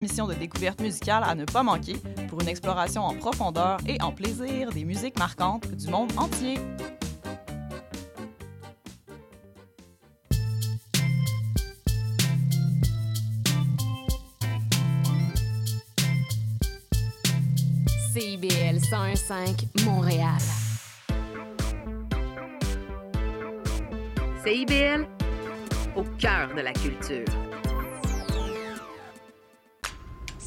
Mission de découverte musicale à ne pas manquer pour une exploration en profondeur et en plaisir des musiques marquantes du monde entier. CIBL 101.5 Montréal. CIBL, au cœur de la culture.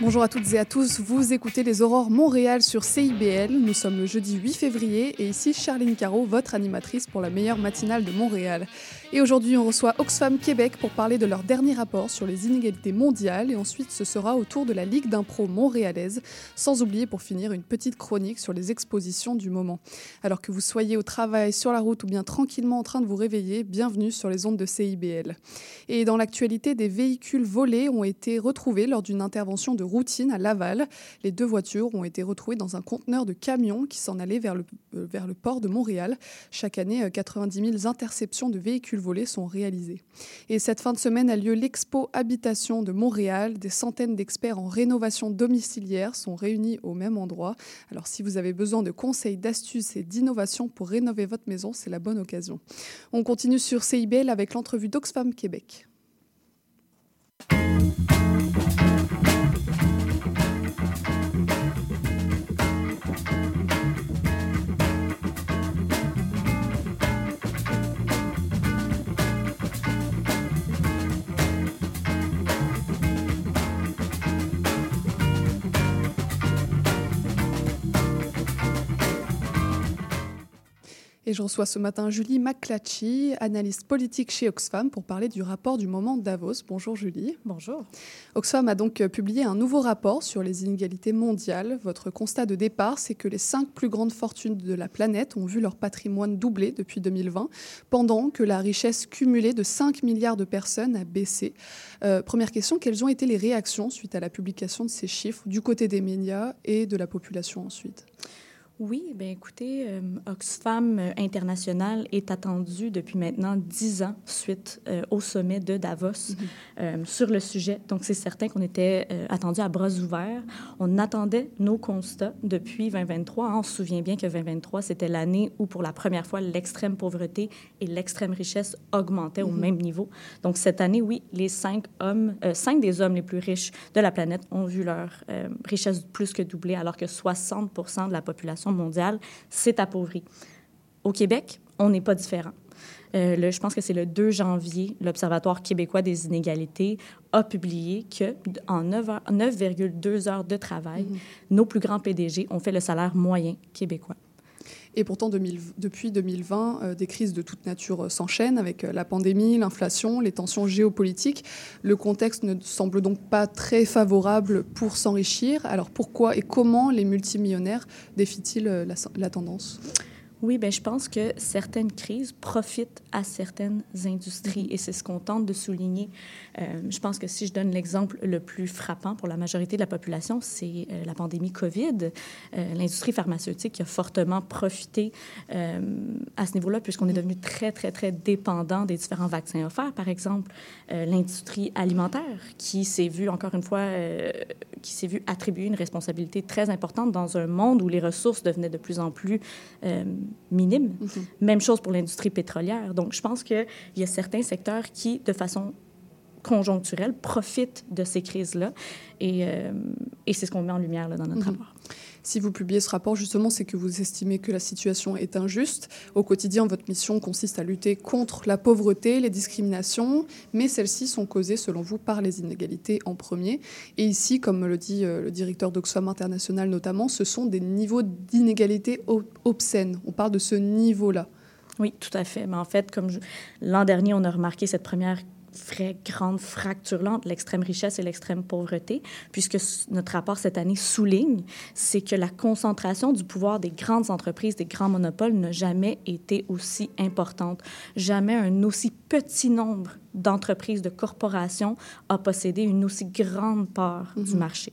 Bonjour à toutes et à tous, vous écoutez les Aurores Montréal sur CIBL. Nous sommes le jeudi 8 février et ici Charline Caro, votre animatrice pour la meilleure matinale de Montréal. Et aujourd'hui, on reçoit Oxfam Québec pour parler de leur dernier rapport sur les inégalités mondiales et ensuite ce sera au tour de la Ligue d'impro montréalaise, sans oublier pour finir une petite chronique sur les expositions du moment. Alors que vous soyez au travail, sur la route ou bien tranquillement en train de vous réveiller, bienvenue sur les ondes de CIBL. Et dans l'actualité, des véhicules volés ont été retrouvés lors d'une intervention de routine à Laval. Les deux voitures ont été retrouvées dans un conteneur de camion qui s'en allait vers le, euh, vers le port de Montréal. Chaque année, euh, 90 000 interceptions de véhicules sont réalisées. Et cette fin de semaine a lieu l'Expo Habitation de Montréal. Des centaines d'experts en rénovation domiciliaire sont réunis au même endroit. Alors si vous avez besoin de conseils, d'astuces et d'innovations pour rénover votre maison, c'est la bonne occasion. On continue sur CIBL avec l'entrevue d'Oxfam Québec. Et je reçois ce matin Julie McClatchy, analyste politique chez Oxfam, pour parler du rapport du moment Davos. Bonjour Julie. Bonjour. Oxfam a donc euh, publié un nouveau rapport sur les inégalités mondiales. Votre constat de départ, c'est que les cinq plus grandes fortunes de la planète ont vu leur patrimoine doubler depuis 2020, pendant que la richesse cumulée de 5 milliards de personnes a baissé. Euh, première question, quelles ont été les réactions suite à la publication de ces chiffres du côté des médias et de la population ensuite? Oui, bien écoutez, euh, Oxfam International est attendu depuis maintenant dix ans suite euh, au sommet de Davos euh, sur le sujet. Donc, c'est certain qu'on était attendu à bras ouverts. On attendait nos constats depuis 2023. On se souvient bien que 2023, c'était l'année où, pour la première fois, l'extrême pauvreté et l'extrême richesse augmentaient au même niveau. Donc, cette année, oui, les cinq hommes, cinq des hommes les plus riches de la planète ont vu leur richesse plus que doubler, alors que 60 de la population mondiale s'est appauvrie. Au Québec, on n'est pas différent. Euh, le- je pense que c'est le 2 janvier, l'Observatoire québécois des inégalités a publié que en 9 heures- 9,2 heures de travail, nos plus grands PDG ont fait le salaire moyen québécois. Et pourtant, 2000 depuis 2020, euh, des crises de toute nature euh, s'enchaînent avec euh, la pandémie, l'inflation, les tensions géopolitiques. Le contexte ne semble donc pas très favorable pour s'enrichir. Alors pourquoi et comment les multimillionnaires défient-ils la tendance? Oui, ben je pense que certaines crises profitent à certaines industries et c'est ce qu'on tente de souligner. Euh, je pense que si je donne l'exemple le plus frappant pour la majorité de la population, c'est euh, la pandémie COVID. Euh, L'industrie pharmaceutique a fortement profité à ce niveau-là puisqu'on est devenu très, très, très dépendant des différents vaccins offerts, par exemple. L'industrie alimentaire qui s'est vue, encore une fois, qui s'est vue attribuer une responsabilité très importante dans un monde où les ressources devenaient de plus en plus euh, minimes. Même chose pour l'industrie pétrolière. Donc, je pense qu'il y a certains secteurs qui, de façon conjoncturelle, profitent de ces crises-là. Et, euh, et c'est ce qu'on met en lumière là, dans notre Mhm. rapport. Si vous publiez ce rapport, justement, c'est que vous estimez que la situation est injuste. Au quotidien, votre mission consiste à lutter contre la pauvreté, les discriminations, mais celles-ci sont causées, selon vous, par les inégalités en premier. Et ici, comme le dit euh, le directeur d'Oxfam International notamment, ce sont des niveaux d'inégalité ob- obscènes. On parle de ce niveau-là. Oui, tout à fait. Mais en fait, comme je- l'an dernier, on a remarqué cette première vraie grande fracture là entre l'extrême richesse et l'extrême pauvreté, puisque notre rapport cette année souligne, c'est que la concentration du pouvoir des grandes entreprises, des grands monopoles n'a jamais été aussi importante. Jamais un aussi petit nombre d'entreprises, de corporations a possédé une aussi grande part du Mhm. marché.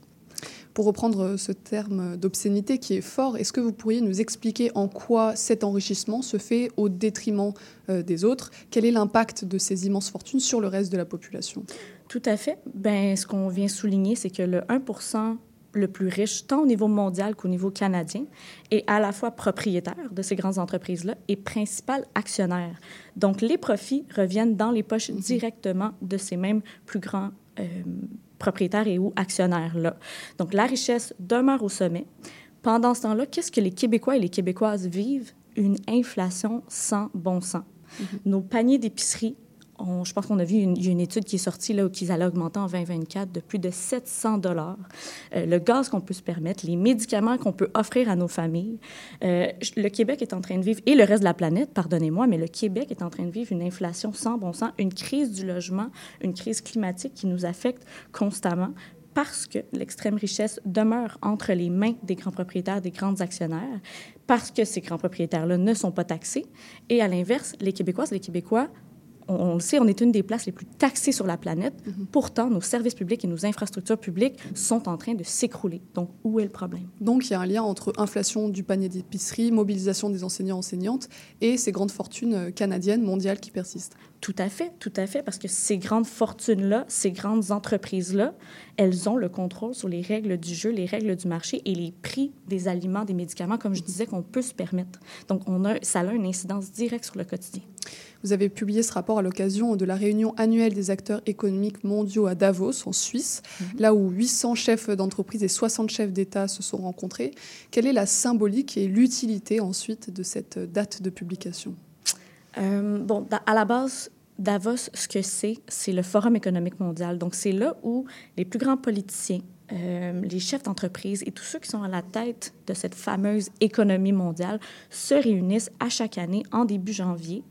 Pour reprendre ce terme d'obscénité qui est fort, est-ce que vous pourriez nous expliquer en quoi cet enrichissement se fait au détriment euh, des autres? Quel est l'impact de ces immenses fortunes sur le reste de la population? Tout à fait. Ben, ce qu'on vient souligner, c'est que le 1% le plus riche, tant au niveau mondial qu'au niveau canadien, est à la fois propriétaire de ces grandes entreprises-là et principal actionnaire. Donc, les profits reviennent dans les poches directement de ces mêmes plus grands euh, propriétaires et ou actionnaires-là. Donc, la richesse demeure au sommet. Pendant ce temps-là, qu'est-ce que les Québécois et les Québécoises vivent? Une inflation sans bon sens. Nos paniers d'épicerie je pense qu'on a vu une, une étude qui est sortie là, où qu'ils allaient augmenter en 2024 de plus de 700 dollars. Euh, le gaz qu'on peut se permettre, les médicaments qu'on peut offrir à nos familles. Euh, le Québec est en train de vivre, et le reste de la planète, pardonnez-moi, mais le Québec est en train de vivre une inflation sans bon sens, une crise du logement, une crise climatique qui nous affecte constamment parce que l'extrême richesse demeure entre les mains des grands propriétaires, des grands actionnaires, parce que ces grands propriétaires-là ne sont pas taxés. Et à l'inverse, les Québécoises, les Québécois, on, on le sait, on est une des places les plus taxées sur la planète. Pourtant, nos services publics et nos infrastructures publiques sont en train de s'écrouler. Donc, où est le problème? Donc il y a un lien entre inflation du panier d'épicerie, mobilisation des enseignants-enseignantes et ces grandes fortunes euh, canadiennes, mondiales qui persistent. Tout à fait, tout à fait, parce que ces grandes fortunes-là, ces grandes entreprises-là, elles ont le contrôle sur les règles du jeu, les règles du marché et les prix des aliments, des médicaments, comme je disais, qu'on peut se permettre. Donc, on a, ça a une incidence directe sur le quotidien. Vous avez publié ce rapport à l'occasion de la réunion annuelle des acteurs économiques mondiaux à Davos, en Suisse, là où 800 chefs d'entreprise et 60 chefs d'État se sont rencontrés. Quelle est la symbolique et l'utilité ensuite de cette date de publication? Euh, bon, à la base, Davos, ce que c'est, c'est le Forum économique mondial. Donc, c'est là où les plus grands politiciens, euh, les chefs d'entreprise et tous ceux qui sont à la tête de cette fameuse économie mondiale se réunissent à chaque année en début janvier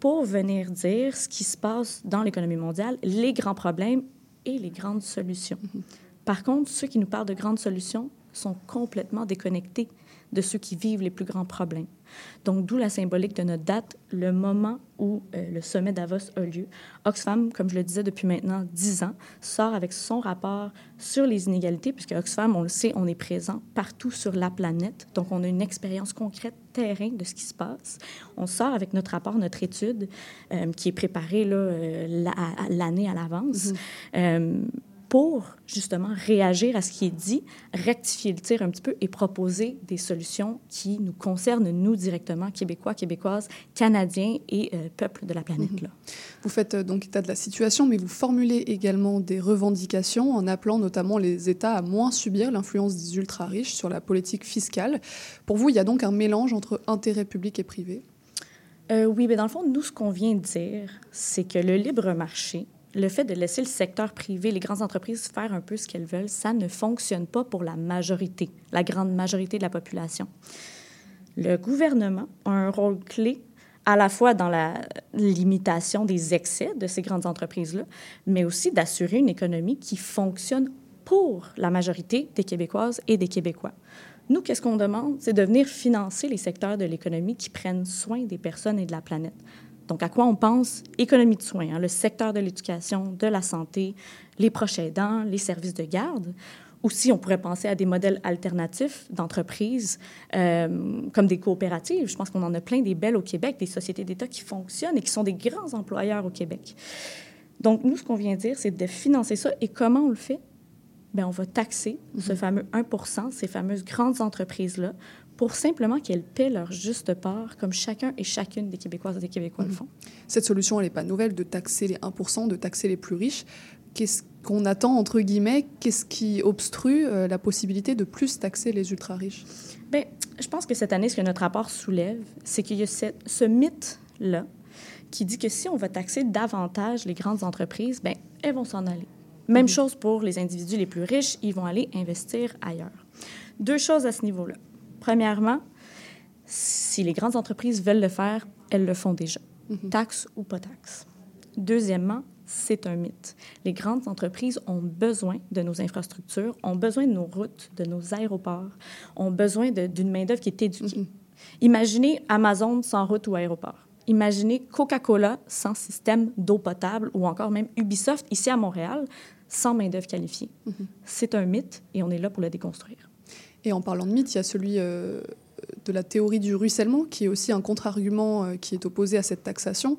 pour venir dire ce qui se passe dans l'économie mondiale, les grands problèmes et les grandes solutions. Par contre, ceux qui nous parlent de grandes solutions sont complètement déconnectés de ceux qui vivent les plus grands problèmes. Donc, d'où la symbolique de notre date, le moment où euh, le sommet Davos a lieu. Oxfam, comme je le disais depuis maintenant 10 ans, sort avec son rapport sur les inégalités, puisque Oxfam, on le sait, on est présent partout sur la planète. Donc, on a une expérience concrète terrain de ce qui se passe. On sort avec notre rapport, notre étude, euh, qui est préparée là, euh, la- à- l'année à l'avance. Pour justement réagir à ce qui est dit, rectifier le tir un petit peu et proposer des solutions qui nous concernent, nous directement, Québécois, Québécoises, Canadiens et euh, peuples de la planète. Là. Vous faites euh, donc état de la situation, mais vous formulez également des revendications en appelant notamment les États à moins subir l'influence des ultra-riches sur la politique fiscale. Pour vous, il y a donc un mélange entre intérêt public et privé? Euh, oui, mais dans le fond, nous, ce qu'on vient de dire, c'est que le libre marché, le fait de laisser le secteur privé, les grandes entreprises faire un peu ce qu'elles veulent, ça ne fonctionne pas pour la majorité, la grande majorité de la population. Le gouvernement a un rôle clé à la fois dans la limitation des excès de ces grandes entreprises-là, mais aussi d'assurer une économie qui fonctionne pour la majorité des Québécoises et des Québécois. Nous, qu'est-ce qu'on demande? C'est de venir financer les secteurs de l'économie qui prennent soin des personnes et de la planète. Donc, à quoi on pense? Économie de soins, hein, le secteur de l'éducation, de la santé, les proches aidants, les services de garde. Aussi, on pourrait penser à des modèles alternatifs d'entreprises, euh, comme des coopératives. Je pense qu'on en a plein des belles au Québec, des sociétés d'État qui fonctionnent et qui sont des grands employeurs au Québec. Donc, nous, ce qu'on vient dire, c'est de financer ça. Et comment on le fait? Bien, on va taxer ce fameux 1% ces fameuses grandes entreprises-là, pour simplement qu'elles paient leur juste part, comme chacun et chacune des Québécoises et des Québécois le font. Cette solution, elle n'est pas nouvelle de taxer les 1%, de taxer les plus riches. Qu'est-ce qu'on attend, entre guillemets? Qu'est-ce qui obstrue euh, la possibilité de plus taxer les ultra-riches? Bien, je pense que cette année, ce que notre rapport soulève, c'est qu'il y a cette- ce mythe-là qui dit que si on va taxer davantage les grandes entreprises, bien, elles vont s'en aller. Même chose pour les individus les plus riches, ils vont aller investir ailleurs. Deux choses à ce niveau-là. Premièrement, si les grandes entreprises veulent le faire, elles le font déjà, taxes ou pas taxes. Deuxièmement, c'est un mythe. Les grandes entreprises ont besoin de nos infrastructures, ont besoin de nos routes, de nos aéroports, ont besoin d'une main-d'œuvre qui est éduquée. Imaginez Amazon sans route ou aéroport. Imaginez Coca-Cola sans système d'eau potable ou encore même Ubisoft ici à Montréal sans main-d'œuvre qualifiée. C'est un mythe et on est là pour le déconstruire. Et en parlant de mythe, il y a celui euh, de la théorie du ruissellement, qui est aussi un contre-argument euh, qui est opposé à cette taxation.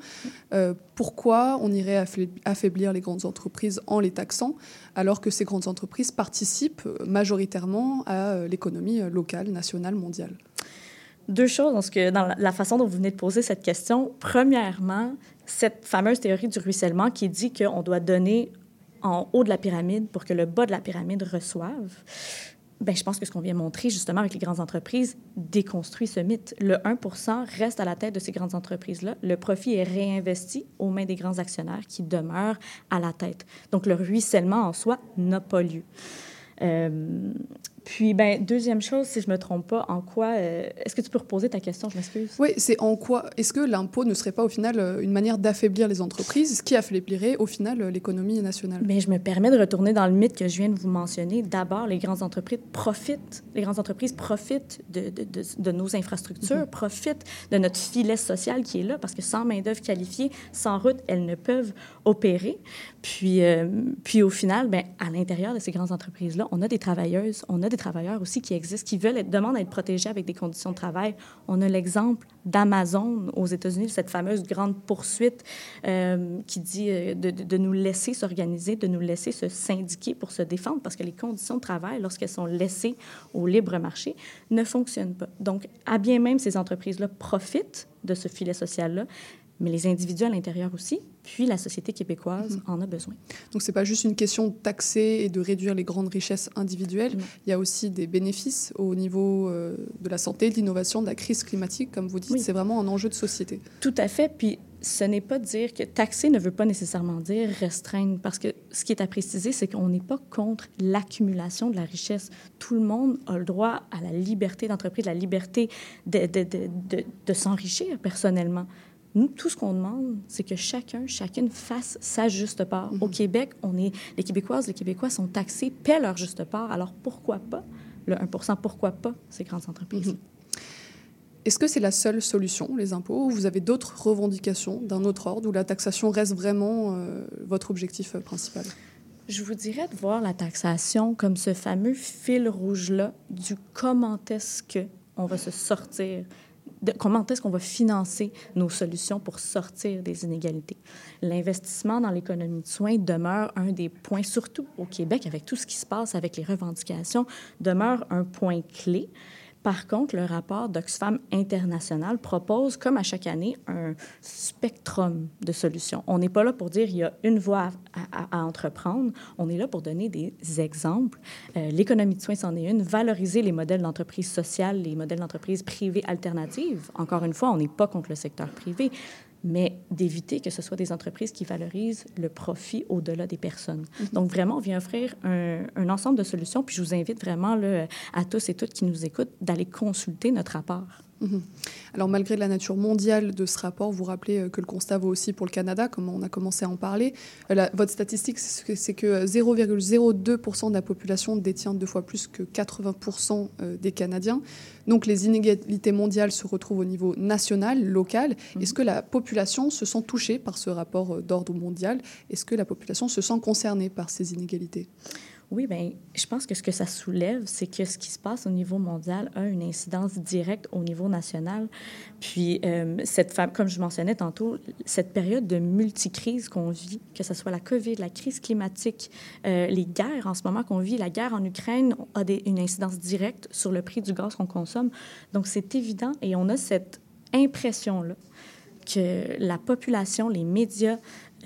Euh, pourquoi on irait affaiblir les grandes entreprises en les taxant, alors que ces grandes entreprises participent majoritairement à l'économie locale, nationale, mondiale? Deux choses dans, ce que, dans la façon dont vous venez de poser cette question. Premièrement, cette fameuse théorie du ruissellement qui dit qu'on doit donner en haut de la pyramide pour que le bas de la pyramide reçoive. Ben, je pense que ce qu'on vient montrer justement avec les grandes entreprises déconstruit ce mythe. Le 1% reste à la tête de ces grandes entreprises-là. Le profit est réinvesti aux mains des grands actionnaires qui demeurent à la tête. Donc le ruissellement en soi n'a pas lieu. Euh, puis, ben, deuxième chose, si je me trompe pas, en quoi... Euh, est-ce que tu peux reposer ta question? Je m'excuse. Oui, c'est en quoi... Est-ce que l'impôt ne serait pas, au final, euh, une manière d'affaiblir les entreprises, ce qui affaiblirait, au final, euh, l'économie nationale? Mais je me permets de retourner dans le mythe que je viens de vous mentionner. D'abord, les grandes entreprises profitent, les grandes entreprises profitent de, de, de, nos infrastructures, mm-hmm. profitent de notre filet social qui est là, parce que sans main-d'œuvre qualifiée, sans route, elles ne peuvent opérer. Puis, puis au final, ben, à l'intérieur de ces grandes entreprises-là, on a des travailleuses, on a des travailleurs aussi qui existent, qui veulent être, demandent à être protégés avec des conditions de travail. On a l'exemple d'Amazon aux États-Unis, cette fameuse grande poursuite euh, qui dit euh, de, de, nous laisser s'organiser, de nous laisser se syndiquer pour se défendre, parce que les conditions de travail, lorsqu'elles sont laissées au libre marché, ne fonctionnent pas. Donc, à bien même, ces entreprises-là profitent de ce filet social-là, mais les individus à l'intérieur aussi, puis la société québécoise mhm. en a besoin. Donc c'est pas juste une question de taxer et de réduire les grandes richesses individuelles, il y a aussi des bénéfices au niveau euh, de la santé, de l'innovation, de la crise climatique, comme vous dites, c'est vraiment un enjeu de société. Tout à fait, puis ce n'est pas dire que taxer ne veut pas nécessairement dire restreindre, parce que ce qui est à préciser, c'est qu'on n'est pas contre l'accumulation de la richesse. Tout le monde a le droit à la liberté d'entreprise, la liberté de, de, de, de s'enrichir personnellement. Nous, tout ce qu'on demande, c'est que chacun, chacune fasse sa juste part. Au mhm. Québec, on est, les Québécoises, les Québécois sont taxés, paient leur juste part. Alors pourquoi pas? Le 1 Pourquoi pas? Ces grandes entreprises? Mhm. Est-ce que c'est la seule solution, les impôts, ou vous avez d'autres revendications d'un autre ordre où la taxation reste vraiment euh, votre objectif euh, principal? Je vous dirais de voir la taxation comme ce fameux fil rouge-là du comment est-ce qu'on va se sortir comment est-ce qu'on va financer nos solutions pour sortir des inégalités? L'investissement dans l'économie de soins demeure un des points, surtout au Québec, avec tout ce qui se passe avec les revendications, demeure un point clé. Par contre, le rapport d'Oxfam International propose, comme à chaque année, un spectrum de solutions. On n'est pas là pour dire il y a une voie à, entreprendre. On est là pour donner des exemples. Euh, l'économie de soins, c'en est une. Valoriser les modèles d'entreprise sociale, les modèles d'entreprise privées alternatives. Encore une fois, on n'est pas contre le secteur privé mais d'éviter que ce soit des entreprises qui valorisent le profit au-delà des personnes. Mm-hmm. Donc, vraiment, on vient offrir un, un, ensemble de solutions, puis je vous invite vraiment là, à tous et toutes qui nous écoutent d'aller consulter notre rapport. Mhm. Alors malgré la nature mondiale de ce rapport, vous rappelez euh, que le constat vaut aussi pour le Canada, comme on a commencé à en parler. Euh, votre statistique, c'est que 0,02% de la population détient deux fois plus que 80% euh, des Canadiens. Donc les inégalités mondiales se retrouvent au niveau national, local. Mhm. Est-ce que la population se sent touchée par ce rapport d'ordre mondial? Est-ce que la population se sent concernée par ces inégalités? Oui, bien, je pense que ce que ça soulève, c'est que ce qui se passe au niveau mondial a une incidence directe au niveau national. Puis, euh, cette comme je mentionnais tantôt, cette période de multicrise qu'on vit, que ce soit la COVID, la crise climatique, euh, les guerres en ce moment qu'on vit, la guerre en Ukraine a une incidence directe sur le prix du gaz qu'on consomme. Donc, c'est évident et on a cette impression-là que la population, les médias,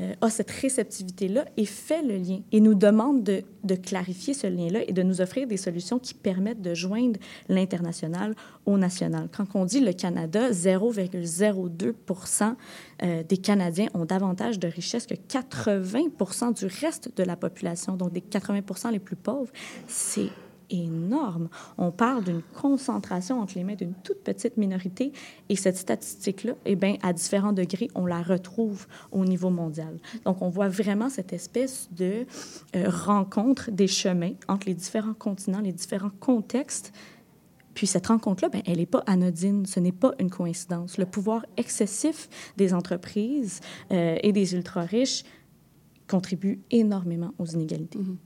euh, a cette réceptivité-là et fait le lien et nous demande de, clarifier ce lien-là et de nous offrir des solutions qui permettent de joindre l'international au national. Quand on dit le Canada, 0,02 euh, des Canadiens ont davantage de richesses que 80% du reste de la population, donc des 80% les plus pauvres, c'est énorme. On parle d'une concentration entre les mains d'une toute petite minorité et cette statistique-là, eh bien, à différents degrés, on la retrouve au niveau mondial. Donc, on voit vraiment cette espèce de euh, rencontre des chemins entre les différents continents, les différents contextes puis cette rencontre-là, ben, elle n'est pas anodine, ce n'est pas une coïncidence. Le pouvoir excessif des entreprises euh, et des ultra-riches contribue énormément aux inégalités. Mhm.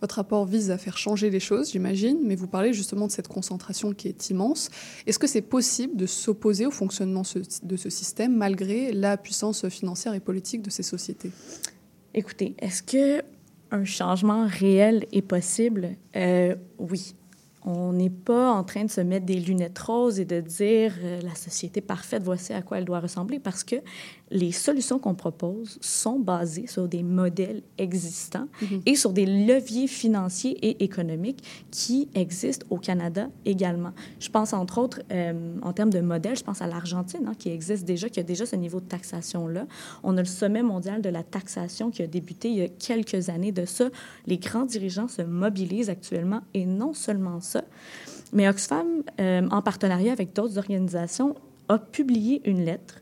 Votre rapport vise à faire changer les choses, j'imagine, mais vous parlez justement de cette concentration qui est immense. Est-ce que c'est possible de s'opposer au fonctionnement de ce système malgré la puissance financière et politique de ces sociétés? Écoutez, est-ce que un changement réel est possible? Euh, Oui. On n'est pas en train de se mettre des lunettes roses et de dire euh, la société parfaite, voici à quoi elle doit ressembler, parce que les solutions qu'on propose sont basées sur des modèles existants mhm. et sur des leviers financiers et économiques qui existent au Canada également. Je pense entre autres, euh, en termes de modèles, je pense à l'Argentine, hein, qui existe déjà, qui a déjà ce niveau de taxation-là. On a le sommet mondial de la taxation qui a débuté il y a quelques années de ça. Les grands dirigeants se mobilisent actuellement et non seulement ça, mais Oxfam, euh, en partenariat avec d'autres organisations, a publié une lettre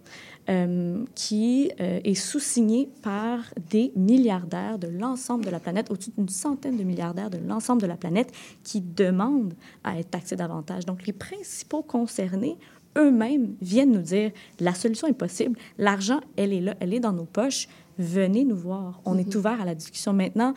euh, qui euh, est sous-signé par des milliardaires de l'ensemble de la planète, au-dessus d'une centaine de milliardaires de l'ensemble de la planète, qui demandent à être taxés davantage. Donc, les principaux concernés eux-mêmes viennent nous dire la solution est possible, l'argent, elle est là, elle est dans nos poches, venez nous voir. On est mhm. ouvert à la discussion maintenant.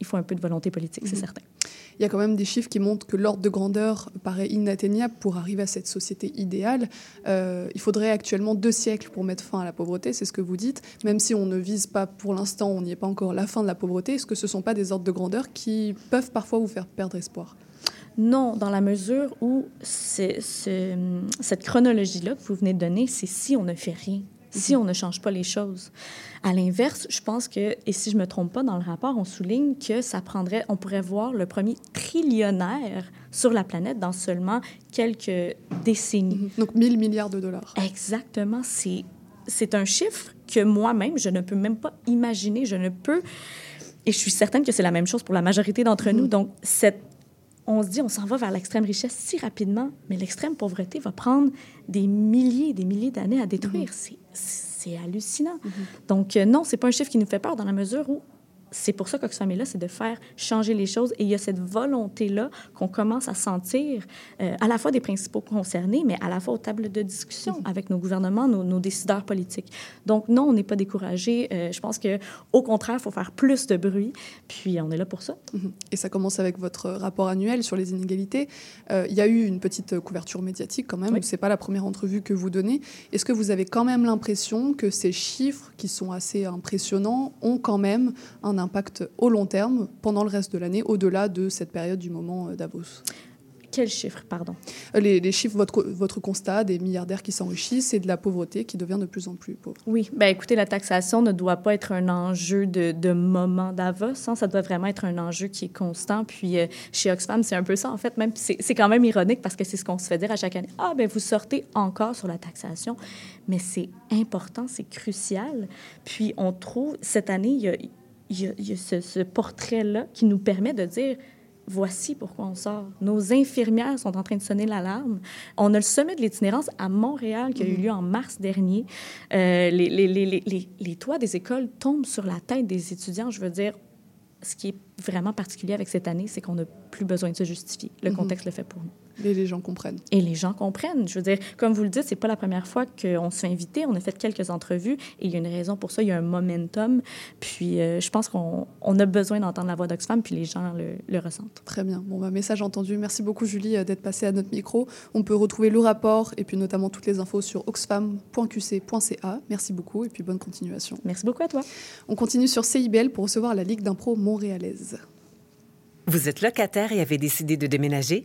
Il faut un peu de volonté politique, c'est mhm. certain il y a quand même des chiffres qui montrent que l'ordre de grandeur paraît inatteignable pour arriver à cette société idéale. Euh, il faudrait actuellement deux siècles pour mettre fin à la pauvreté, c'est ce que vous dites. Même si on ne vise pas pour l'instant, on n'y est pas encore la fin de la pauvreté, est-ce que ce ne sont pas des ordres de grandeur qui peuvent parfois vous faire perdre espoir? Non, dans la mesure où cette chronologie-là que vous venez de donner, c'est si on ne fait rien si on ne change pas les choses. À l'inverse, je pense que, et si je me trompe pas dans le rapport, on souligne que ça prendrait, on pourrait voir le premier trillionnaire sur la planète dans seulement quelques décennies. Mhm. Donc 1000 milliards de dollars. Exactement. C'est, c'est un chiffre que moi-même, je ne peux même pas imaginer. Je ne peux... Et je suis certaine que c'est la même chose pour la majorité d'entre nous. Mhm. Donc, cette on se dit, on s'en va vers l'extrême richesse si rapidement, mais l'extrême pauvreté va prendre des milliers et des milliers d'années à détruire. Mhm. C'est hallucinant. Mhm. Donc, euh, non, c'est pas un chiffre qui nous fait peur dans la mesure où c'est pour ça qu'Oxfam est là, c'est de faire changer les choses. Et il y a cette volonté-là qu'on commence à sentir euh, à la fois des principaux concernés, mais à la fois aux tables de discussion avec nos gouvernements, nos, décideurs politiques. Donc non, on n'est pas découragé. Euh, je pense que au contraire, il faut faire plus de bruit. Puis on est là pour ça. Mhm. Et ça commence avec votre rapport annuel sur les inégalités. Euh, il y a eu une petite couverture médiatique quand même. C'est pas la première entrevue que vous donnez. Est-ce que vous avez quand même l'impression que ces chiffres, qui sont assez impressionnants, ont quand même un impact au long terme pendant le reste de l'année, au-delà de cette période du moment euh, Davos quels chiffres, pardon? Euh, les, chiffres, votre, votre constat des milliardaires qui s'enrichissent et de la pauvreté qui devient de plus en plus pauvre. Oui, ben écoutez, la taxation ne doit pas être un enjeu de, de moment Davos, hein. ça doit vraiment être un enjeu qui est constant. Puis euh, chez Oxfam, c'est un peu ça, en fait, même c'est quand même ironique parce que c'est ce qu'on se fait dire à chaque année. Ah, ben vous sortez encore sur la taxation. Mais c'est important, c'est crucial. Puis on trouve, cette année, il y a il y a, ce, portrait-là qui nous permet de dire voici pourquoi on sort. Nos infirmières sont en train de sonner l'alarme. On a le sommet de l'itinérance à Montréal qui a eu mm. lieu en mars dernier. Euh, les, les, les, les, toits des écoles tombent sur la tête des étudiants. Je veux dire, ce qui est vraiment particulier avec cette année, c'est qu'on n'a plus besoin de se justifier. Le mm-hmm. contexte le fait pour nous. Et les gens comprennent. Et les gens comprennent. Je veux dire, comme vous le dites, c'est pas la première fois qu'on se fait inviter. On a fait quelques entrevues et il y a une raison pour ça. Il y a un momentum. Puis euh, je pense qu'on a besoin d'entendre la voix d'Oxfam, puis les gens le, ressentent. Très bien. Bon, bah, message entendu. Merci beaucoup, Julie, euh, d'être passée à notre micro. On peut retrouver le rapport et puis notamment toutes les infos sur oxfam.qc.ca. Merci beaucoup et puis bonne continuation. Merci beaucoup à toi. On continue sur CIBL pour recevoir la Ligue d'impro montréalaise. Vous êtes locataire et avez décidé de déménager?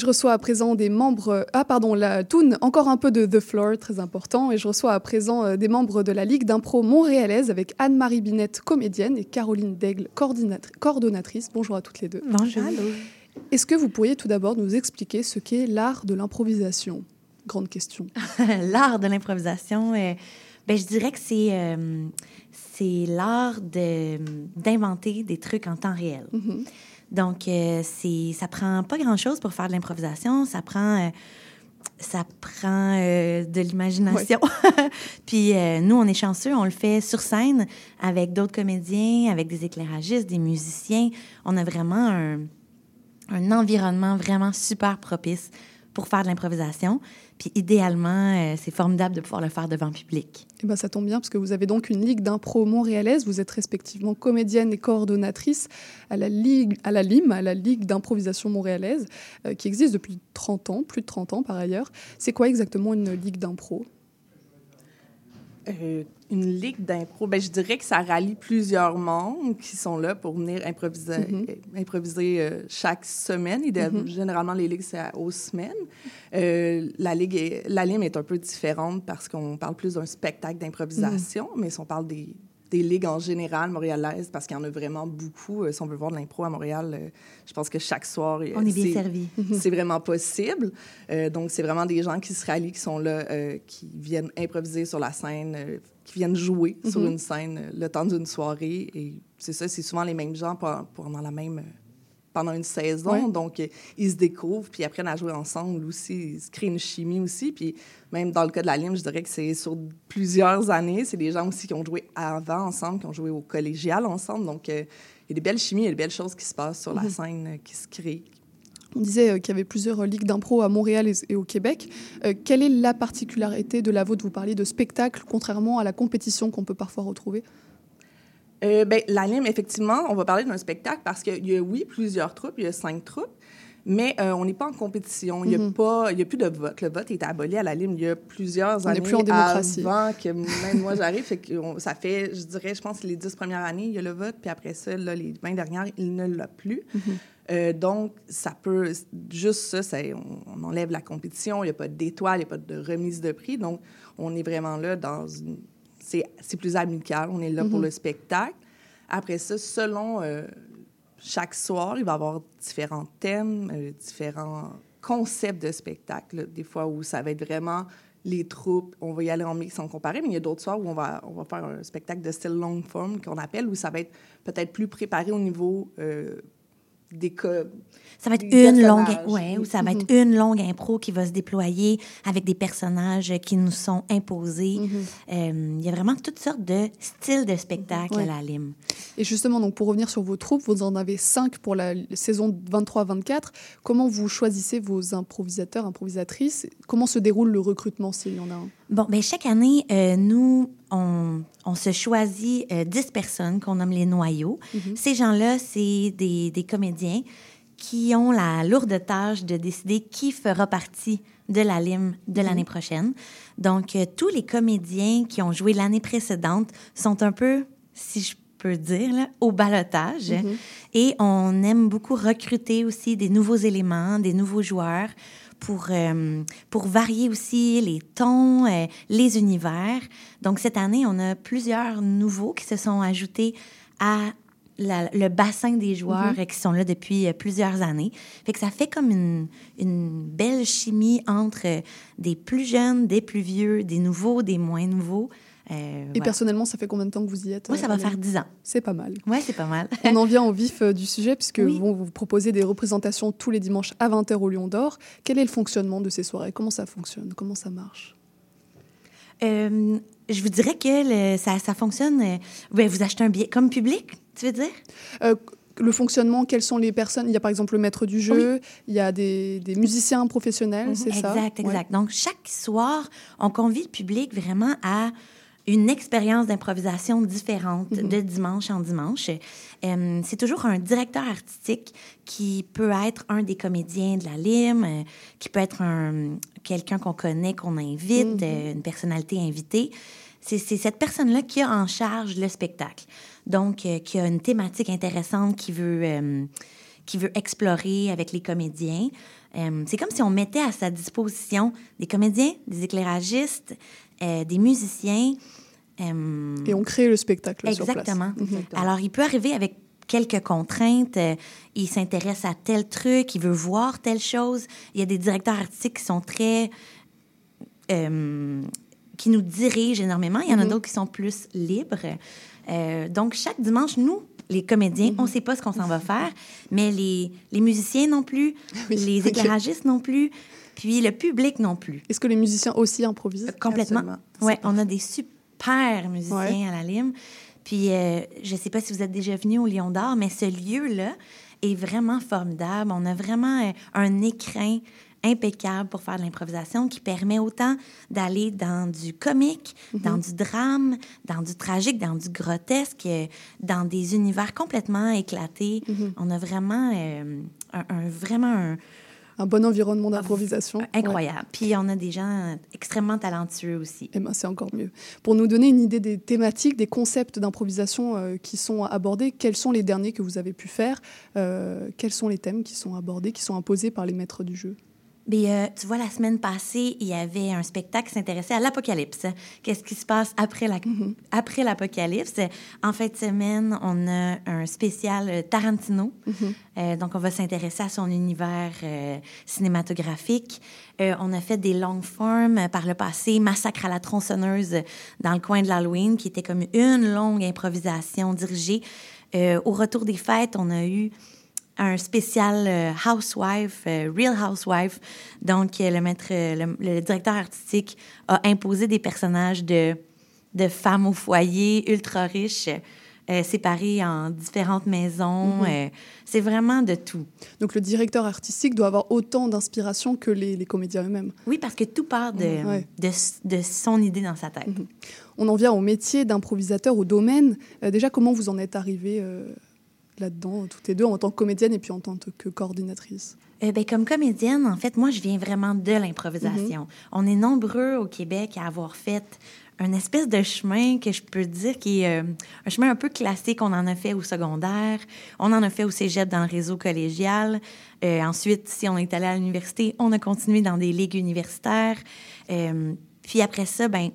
Je reçois à présent des membres. Ah, pardon, la Toon, encore un peu de The Floor, très important. Et je reçois à présent euh, des membres de la Ligue d'impro montréalaise avec Anne-Marie Binette, comédienne, et Caroline Daigle, coordonnatrice. Bonjour à toutes les deux. Bonjour. Est-ce que vous pourriez tout d'abord nous expliquer ce qu'est l'art de l'improvisation? Grande question. l'art de l'improvisation, euh, ben, je dirais que c'est euh, c'est l'art d'inventer des trucs en temps réel. Mm-hmm. Donc, euh, c'est, ça prend pas grand-chose pour faire de l'improvisation. Ça prend, euh, ça prend euh, de l'imagination. Puis nous, on est chanceux, on le fait sur scène avec d'autres comédiens, avec des éclairagistes, des musiciens. On a vraiment un, un environnement vraiment super propice pour faire de l'improvisation. Puis idéalement, euh, c'est formidable de pouvoir le faire devant public. Eh ben, ça tombe bien parce que vous avez donc une ligue d'impro montréalaise. Vous êtes respectivement comédienne et coordonnatrice à la, ligue, à la LIM, à la Ligue d'improvisation montréalaise, euh, qui existe depuis 30 ans, plus de 30 ans par ailleurs. C'est quoi exactement une ligue d'impro? Euh, une ligue d'impro, ben, je dirais que ça rallie plusieurs membres qui sont là pour venir improviser, Mhm. euh, improviser euh, chaque semaine. Idéal- Mhm. Généralement, les ligues, c'est aux semaines. Euh, la, ligue est, la lime est un peu différente parce qu'on parle plus d'un spectacle d'improvisation, Mhm. mais si on parle des, des ligues en général montréalaises, parce qu'il y en a vraiment beaucoup. euh, si on veut voir de l'impro à Montréal, euh, je pense que chaque soir... euh, On est bien c'est- servi. c'est vraiment possible. Donc, c'est vraiment des gens qui se rallient, qui sont là, qui viennent improviser sur la scène, qui viennent jouer sur Mhm. une scène le temps d'une soirée. Et c'est ça, c'est souvent les mêmes gens pe- pendant la même... pendant une saison. Ouais. Donc, ils se découvrent, puis apprennent à jouer ensemble aussi. Ils se créent une chimie aussi. Puis même dans le cas de la Lime, je dirais que c'est sur plusieurs années. C'est des gens aussi qui ont joué avant ensemble, qui ont joué au collégial ensemble. Donc, euh, il y a des belles chimies, il y a des belles choses qui se passent sur la Mhm. scène, euh, qui se créent. On disait euh, qu'il y avait plusieurs ligues d'impro à Montréal et, et au Québec. Quelle est la particularité de la vôtre? Vous parliez de spectacle, contrairement à la compétition qu'on peut parfois retrouver. Euh, ben, la Lime, effectivement, on va parler d'un spectacle parce qu'il y a, oui, plusieurs troupes, il y a cinq troupes, mais euh, on n'est pas en compétition. Il n'y a, Mhm. pas- il y a plus de vote. Le vote est aboli à la Lime il y a plusieurs On années plus en démocratie. avant que même moi j'arrive. Fait que on- ça fait, je dirais, je pense, les dix premières années, il y a le vote, puis après ça, là, les 20 dernières, il ne l'a plus. Mhm. Euh, donc, ça peut, juste ça, ça on, on enlève la compétition, il n'y a pas d'étoiles, il n'y a pas de remise de prix. Donc, on est vraiment là dans une. C'est plus amical, on est là pour Mhm. le spectacle. Après ça, selon euh, chaque soir, il va y avoir différents thèmes, euh, différents concepts de spectacle. Des fois où ça va être vraiment les troupes, on va y aller en mix sans comparer, mais il y a d'autres soirs où on va, on va faire un spectacle de style long form qu'on appelle, où ça va être peut-être plus préparé au niveau euh, des. Ça va être une longue, ouais, ou ça va être une longue impro qui va se déployer avec des personnages qui nous sont imposés. Mhm. Euh, Il y a vraiment toutes sortes de styles de spectacle Ouais. à la Lime. Et justement, donc pour revenir sur vos troupes, vous en avez cinq pour la saison 23-24. Comment vous choisissez vos improvisateurs, improvisatrices? Comment se déroule le recrutement s'il y en a un? Bon, ben chaque année, euh, nous, on, on se choisit euh, 10 personnes qu'on nomme les noyaux. Mhm. Ces gens-là, c'est des, des comédiens qui ont la lourde tâche de décider qui fera partie de la Lime de l'année prochaine. Donc, euh, tous les comédiens qui ont joué l'année précédente sont un peu, si je peux dire, là, au balotage. Mhm. Et on aime beaucoup recruter aussi des nouveaux éléments, des nouveaux joueurs pour, euh, pour varier aussi les tons, euh, les univers. Donc, cette année, on a plusieurs nouveaux qui se sont ajoutés à la- le bassin des joueurs euh, qui sont là depuis euh, plusieurs années. Fait que ça fait comme une, une belle chimie entre euh, des plus jeunes, des plus vieux, des nouveaux, des moins nouveaux. Euh, Et personnellement, ça fait combien de temps que vous y êtes Moi, euh, ça va Alain faire 10 ans. C'est pas mal. Ouais, c'est pas mal. On en vient au vif euh, du sujet, puisque Oui. bon, vous proposez des représentations tous les dimanches à 20h au Lion d'Or. Quel est le fonctionnement de ces soirées? Comment ça fonctionne? Comment ça marche? Euh, je vous dirais que le- ça, ça fonctionne. euh, ben, vous achetez un billet comme public, tu veux dire? Euh, le fonctionnement, quelles sont les personnes? Il y a par exemple le maître du jeu, il y a des, des musiciens professionnels, c'est ça? Exact, Ouais. exact. Donc, chaque soir, on convie le public vraiment à une expérience d'improvisation différente Mhm. de dimanche en dimanche. Euh, c'est toujours un directeur artistique qui peut être un des comédiens de la Lime, euh, qui peut être un, quelqu'un qu'on connaît, qu'on invite, Mhm. euh, une personnalité invitée. C'est cette personne-là qui a en charge le spectacle. Donc, qui a une thématique intéressante qui veut, qui veut explorer avec les comédiens. C'est comme si on mettait à sa disposition des comédiens, des éclairagistes, des musiciens. Euh, Et on crée le spectacle sur place. Exactement. Mhm. Alors, il peut arriver avec quelques contraintes. euh, il s'intéresse à tel truc, il veut voir telle chose. Il y a des directeurs artistiques qui sont très... euh, qui nous dirigent énormément. Il y en a Mhm. d'autres qui sont plus libres. Euh, donc, chaque dimanche, nous, les comédiens, on ne sait pas ce qu'on s'en va faire, mais les, les musiciens non plus, Oui, les éclairagistes non plus, puis le public non plus. Est-ce que les musiciens aussi improvisent? Complètement. Oui, on a des super musiciens Ouais. à la Lime. Puis, euh, je ne sais pas si vous êtes déjà venu au Lion d'Or, mais ce lieu-là est vraiment formidable. On a vraiment euh, un écrin impeccable pour faire de l'improvisation qui permet autant d'aller dans du comique, dans du drame, dans du tragique, dans du grotesque, euh, dans des univers complètement éclatés. On a vraiment euh, un, un- vraiment un, Un bon environnement d'improvisation. incroyable. Puis on a des gens extrêmement talentueux aussi. Eh ben, c'est encore mieux. Pour nous donner une idée des thématiques, des concepts d'improvisation euh, qui sont abordés, quels sont les derniers que vous avez pu faire Euh, Quels sont les thèmes qui sont abordés, qui sont imposés par les maîtres du jeu? Euh, tu vois, la semaine passée, il y avait un spectacle qui s'intéressait à l'apocalypse. Qu'est-ce qui se passe après la- après l'apocalypse? En fin de semaine, on a un spécial euh, Tarantino. Euh, donc, on va s'intéresser à son univers euh, cinématographique. On a fait des longues formes par le passé, Massacre à la tronçonneuse dans le coin de l'Halloween, qui était comme une longue improvisation dirigée. Au retour des fêtes, on a eu un spécial euh, Housewife, euh, Real Housewife. Donc, euh, le, maître, le, le directeur artistique a imposé des personnages de, de femmes au foyer ultra riches, euh, séparées en différentes maisons. Mhm. euh, c'est vraiment de tout. Donc le directeur artistique doit avoir autant d'inspiration que les, les comédiens eux-mêmes. Oui, parce que tout part de, Ouais. de, de son idée dans sa tête. On en vient au métier d'improvisateur, au domaine. Euh, déjà, comment vous en êtes arrivés euh, là-dedans, toutes les deux, en tant que comédienne et puis en tant que coordinatrice Euh, ben, comme comédienne, en fait, moi, je viens vraiment de l'improvisation. On est nombreux au Québec à avoir fait un espèce de chemin que je peux dire qui est euh, un chemin un peu classique. On en a fait au secondaire, on en a fait au cégep dans le réseau collégial. Euh, ensuite, si on est allé à l'université, on a continué dans des ligues universitaires. Euh, puis après ça, ben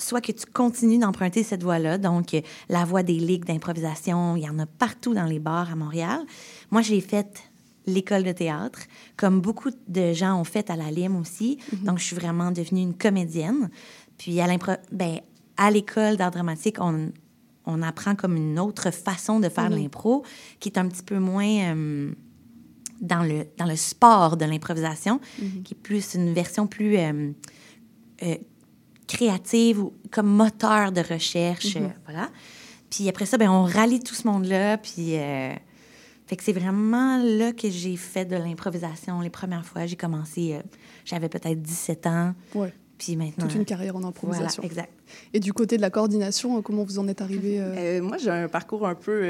soit que tu continues d'emprunter cette voie-là, donc la voie des ligues d'improvisation, il y en a partout dans les bars à Montréal. Moi, j'ai fait l'école de théâtre, comme beaucoup de gens ont fait à la Lime aussi. Donc, je suis vraiment devenue une comédienne. Puis, à ben, l'école d'art dramatique, on, on apprend comme une autre façon de faire Mhm. l'impro, qui est un petit peu moins euh, dans, le, dans le sport de l'improvisation, Mhm. qui est plus une version plus euh, euh, créative ou comme moteur de recherche. Mhm. euh, voilà. Puis après ça, ben, on rallie tout ce monde-là. Puis. euh, fait que c'est vraiment là que j'ai fait de l'improvisation les premières fois. J'ai commencé, euh, j'avais peut-être 17 ans. Ouais. Puis maintenant. Toute une carrière en improvisation. Voilà, exact. Et du côté de la coordination, euh, comment vous en êtes arrivés euh, Euh, moi, j'ai un parcours un peu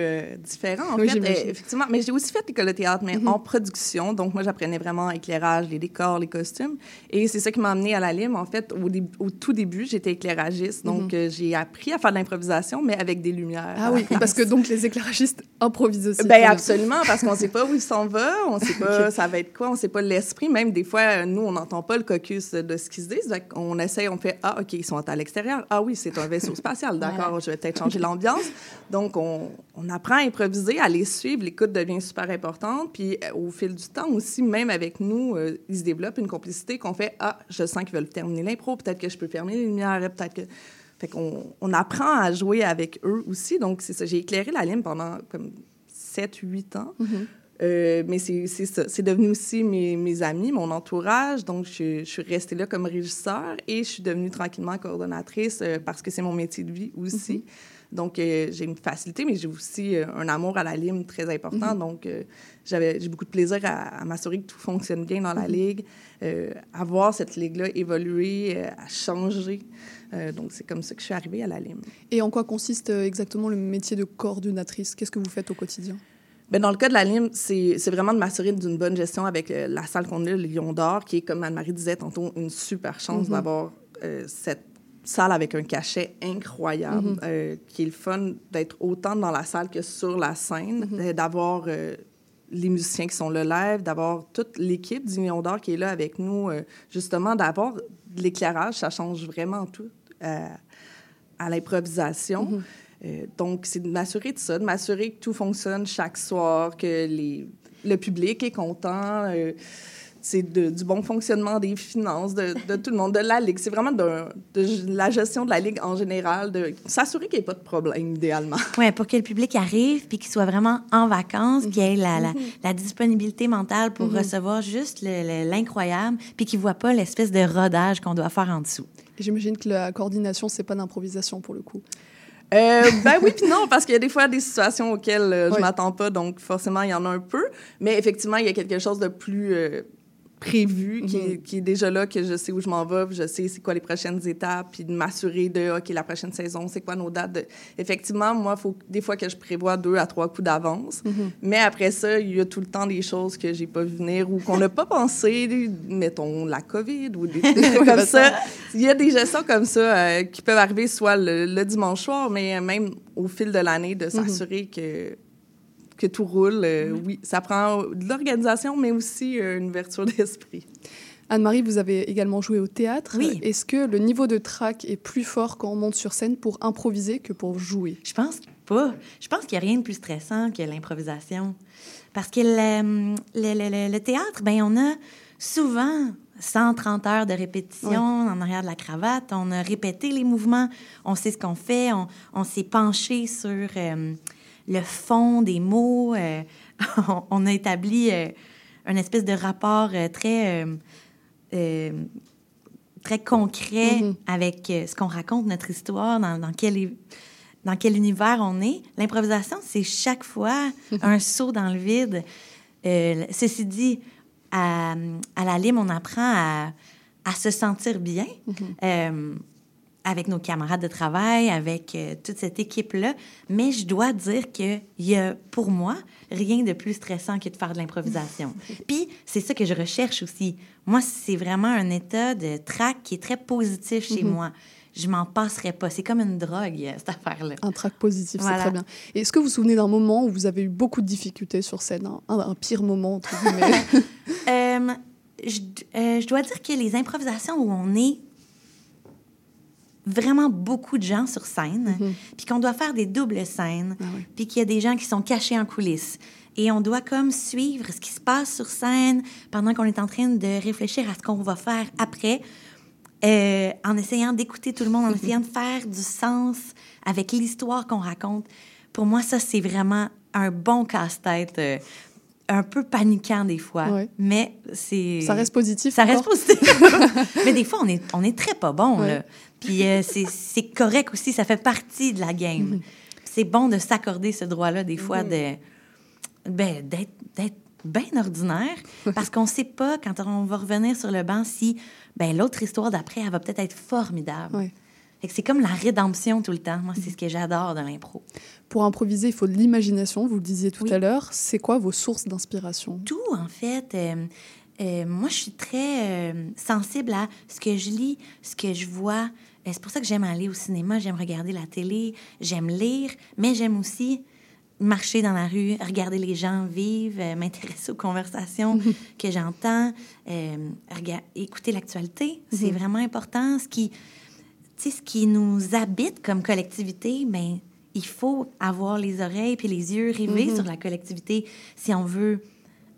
différent, en Oui, fait. j'imagine. Effectivement, mais j'ai aussi fait l'école de théâtre, mais Mhm. en production. Donc, moi, j'apprenais vraiment éclairage, les décors, les costumes. Et c'est ça qui m'a amené à la Lime. En fait, au, dé- au tout début, j'étais éclairagiste. Donc, Mhm. euh, j'ai appris à faire de l'improvisation, mais avec des lumières. Ah oui, parce que donc les éclairagistes improvisent aussi. Ben absolument, parce qu'on sait pas où il s'en va, on sait pas ça va être quoi, on sait pas l'esprit. Même des fois, nous, on n'entend pas le caucus de ce qu'ils se disent. On essaye, on fait ah ok, ils sont à l'extérieur. Ah oui, c'est un vaisseau spatial. D'accord, je vais peut-être changer l'ambiance. Donc, on, on apprend à improviser, à les suivre. L'écoute devient super importante. Puis euh, au fil du temps aussi, même avec nous, euh, il se développe une complicité qu'on fait ah, je sens qu'ils veulent terminer l'impro. Peut-être que je peux fermer les lumières. Peut-être que fait qu'on on apprend à jouer avec eux aussi. Donc, c'est ça. J'ai éclairé la ligne pendant comme 7-8 ans. Mhm. Euh, mais c'est ça. C'est devenu aussi mes, mes amis, mon entourage. Donc, je, je suis restée là comme régisseur et je suis devenue tranquillement coordonnatrice euh, parce que c'est mon métier de vie aussi. Donc, euh, j'ai une facilité, mais j'ai aussi un amour à la lime très important. Mhm. Donc, j'avais j'ai beaucoup de plaisir à, à m'assurer que tout fonctionne bien dans la Mhm. ligue, à voir cette ligue-là évoluer, à changer. Donc, c'est comme ça que je suis arrivée à la lime. Et en quoi consiste exactement le métier de coordinatrice Qu'est-ce que vous faites au quotidien? Ben, dans le cas de la Lime, c'est vraiment de m'assurer d'une bonne gestion avec euh, la salle qu'on a, le Lion d'Or, qui est, comme Anne-Marie disait tantôt, une super chance Mhm. d'avoir euh, cette salle avec un cachet incroyable, Mhm. euh, qui est le fun d'être autant dans la salle que sur la scène, Mhm. euh, d'avoir les musiciens qui sont là live, d'avoir toute l'équipe du Lion d'Or qui est là avec nous, justement, d'avoir de l'éclairage, ça change vraiment tout à l'improvisation. Euh, donc, c'est de m'assurer de ça, de m'assurer que tout fonctionne chaque soir, que les, le public est content. euh, c'est du bon fonctionnement des finances, de, de tout le monde, de la Ligue. C'est vraiment de, de la gestion de la Ligue en général, de s'assurer qu'il n'y ait pas de problème, idéalement. Ouais, pour que le public arrive puis qu'il soit vraiment en vacances, qu'il ait la, la, la disponibilité mentale pour Mhm. recevoir juste le- le- l'incroyable puis qu'il voit pas l'espèce de rodage qu'on doit faire en dessous. J'imagine que la coordination, c'est pas d'improvisation pour le coup. Euh, ben oui, puis non, parce qu'il y a des fois des situations auxquelles euh, je m'attends pas, donc forcément, il y en a un peu. Mais effectivement, il y a quelque chose de plus prévu, qui, Mhm. est, qui est déjà là, que je sais où je m'en vais, puis je sais c'est quoi les prochaines étapes, puis de m'assurer de, OK, la prochaine saison, c'est quoi nos dates. de- Effectivement, moi, il faut des fois que je prévois deux à trois coups d'avance. Mhm. Mais après ça, il y a tout le temps des choses que j'ai pas vu venir ou qu'on n'a pas pensé, mettons la COVID ou des, trucs comme ben ça. Il y a des gestions comme ça euh, qui peuvent arriver soit le, le dimanche soir, mais même au fil de l'année, de s'assurer que que tout roule. euh, Oui, ça prend de l'organisation, mais aussi euh, une ouverture d'esprit. Anne-Marie, vous avez également joué au théâtre. Oui. Est-ce que le niveau de track est plus fort quand on monte sur scène pour improviser que pour jouer? Je pense pas. Je pense qu'il n'y a rien de plus stressant que l'improvisation. Parce que le, le- le- le- le théâtre, ben on a souvent 130 heures de répétition en arrière de la cravate. On a répété les mouvements, on sait ce qu'on fait, on, on s'est penché sur euh, le fond des mots. euh, on, on a établi euh, un espèce de rapport euh, très... euh, très concret Mhm. avec ce qu'on raconte, notre histoire, dans, dans quel, dans quel univers on est. L'improvisation, c'est chaque fois un saut dans le vide. Ceci dit, à, à la Lime, on apprend à, à se sentir bien euh, avec nos camarades de travail, avec euh, toute cette équipe-là. Mais je dois dire qu'il y a, pour moi, rien de plus stressant que de faire de l'improvisation. Puis, c'est ça que je recherche aussi. Moi, c'est vraiment un état de trac qui est très positif chez Mhm. moi. Je m'en passerai pas. C'est comme une drogue, euh, cette affaire-là. Un track positif, Voilà. c'est très bien. Est-ce que vous vous souvenez d'un moment où vous avez eu beaucoup de difficultés sur scène, un, un- un pire moment, entre guillemets Euh, je, euh, je dois dire que les improvisations où on est vraiment beaucoup de gens sur scène, puis qu'on doit faire des doubles scènes, puis qu'il y a des gens qui sont cachés en coulisses. Et on doit comme suivre ce qui se passe sur scène pendant qu'on est en train de réfléchir à ce qu'on va faire après, euh, en essayant d'écouter tout le monde, en essayant de faire du sens avec l'histoire qu'on raconte. Pour moi, ça, c'est vraiment un bon casse-tête, euh, un peu paniquant des fois, Ouais. mais c'est... Ça reste positif Ça reste positif. mais des fois, on est, on est très pas bon, Ouais. là. Puis euh, c'est- c'est correct aussi, ça fait partie de la game. Mhm. C'est bon de s'accorder ce droit-là, des fois, de ben, d'être d'être bien ordinaire, parce qu'on sait pas, quand on va revenir sur le banc, si ben, l'autre histoire d'après, elle va peut-être être formidable. C'est comme la rédemption tout le temps. Moi, c'est ce que j'adore de l'impro. Pour improviser, il faut de l'imagination, vous le disiez tout à l'heure. C'est quoi vos sources d'inspiration? Tout, en fait. Euh, euh, moi, je suis très euh, sensible à ce que je lis, ce que je vois. C'est pour ça que j'aime aller au cinéma, j'aime regarder la télé, j'aime lire, mais j'aime aussi marcher dans la rue, regarder les gens vivre, euh, m'intéresser aux conversations que j'entends, euh, écouter l'actualité. C'est Mhm. vraiment important. Ce qui, ce qui nous habite comme collectivité, ben, il faut avoir les oreilles puis les yeux rivés Mhm. sur la collectivité si on veut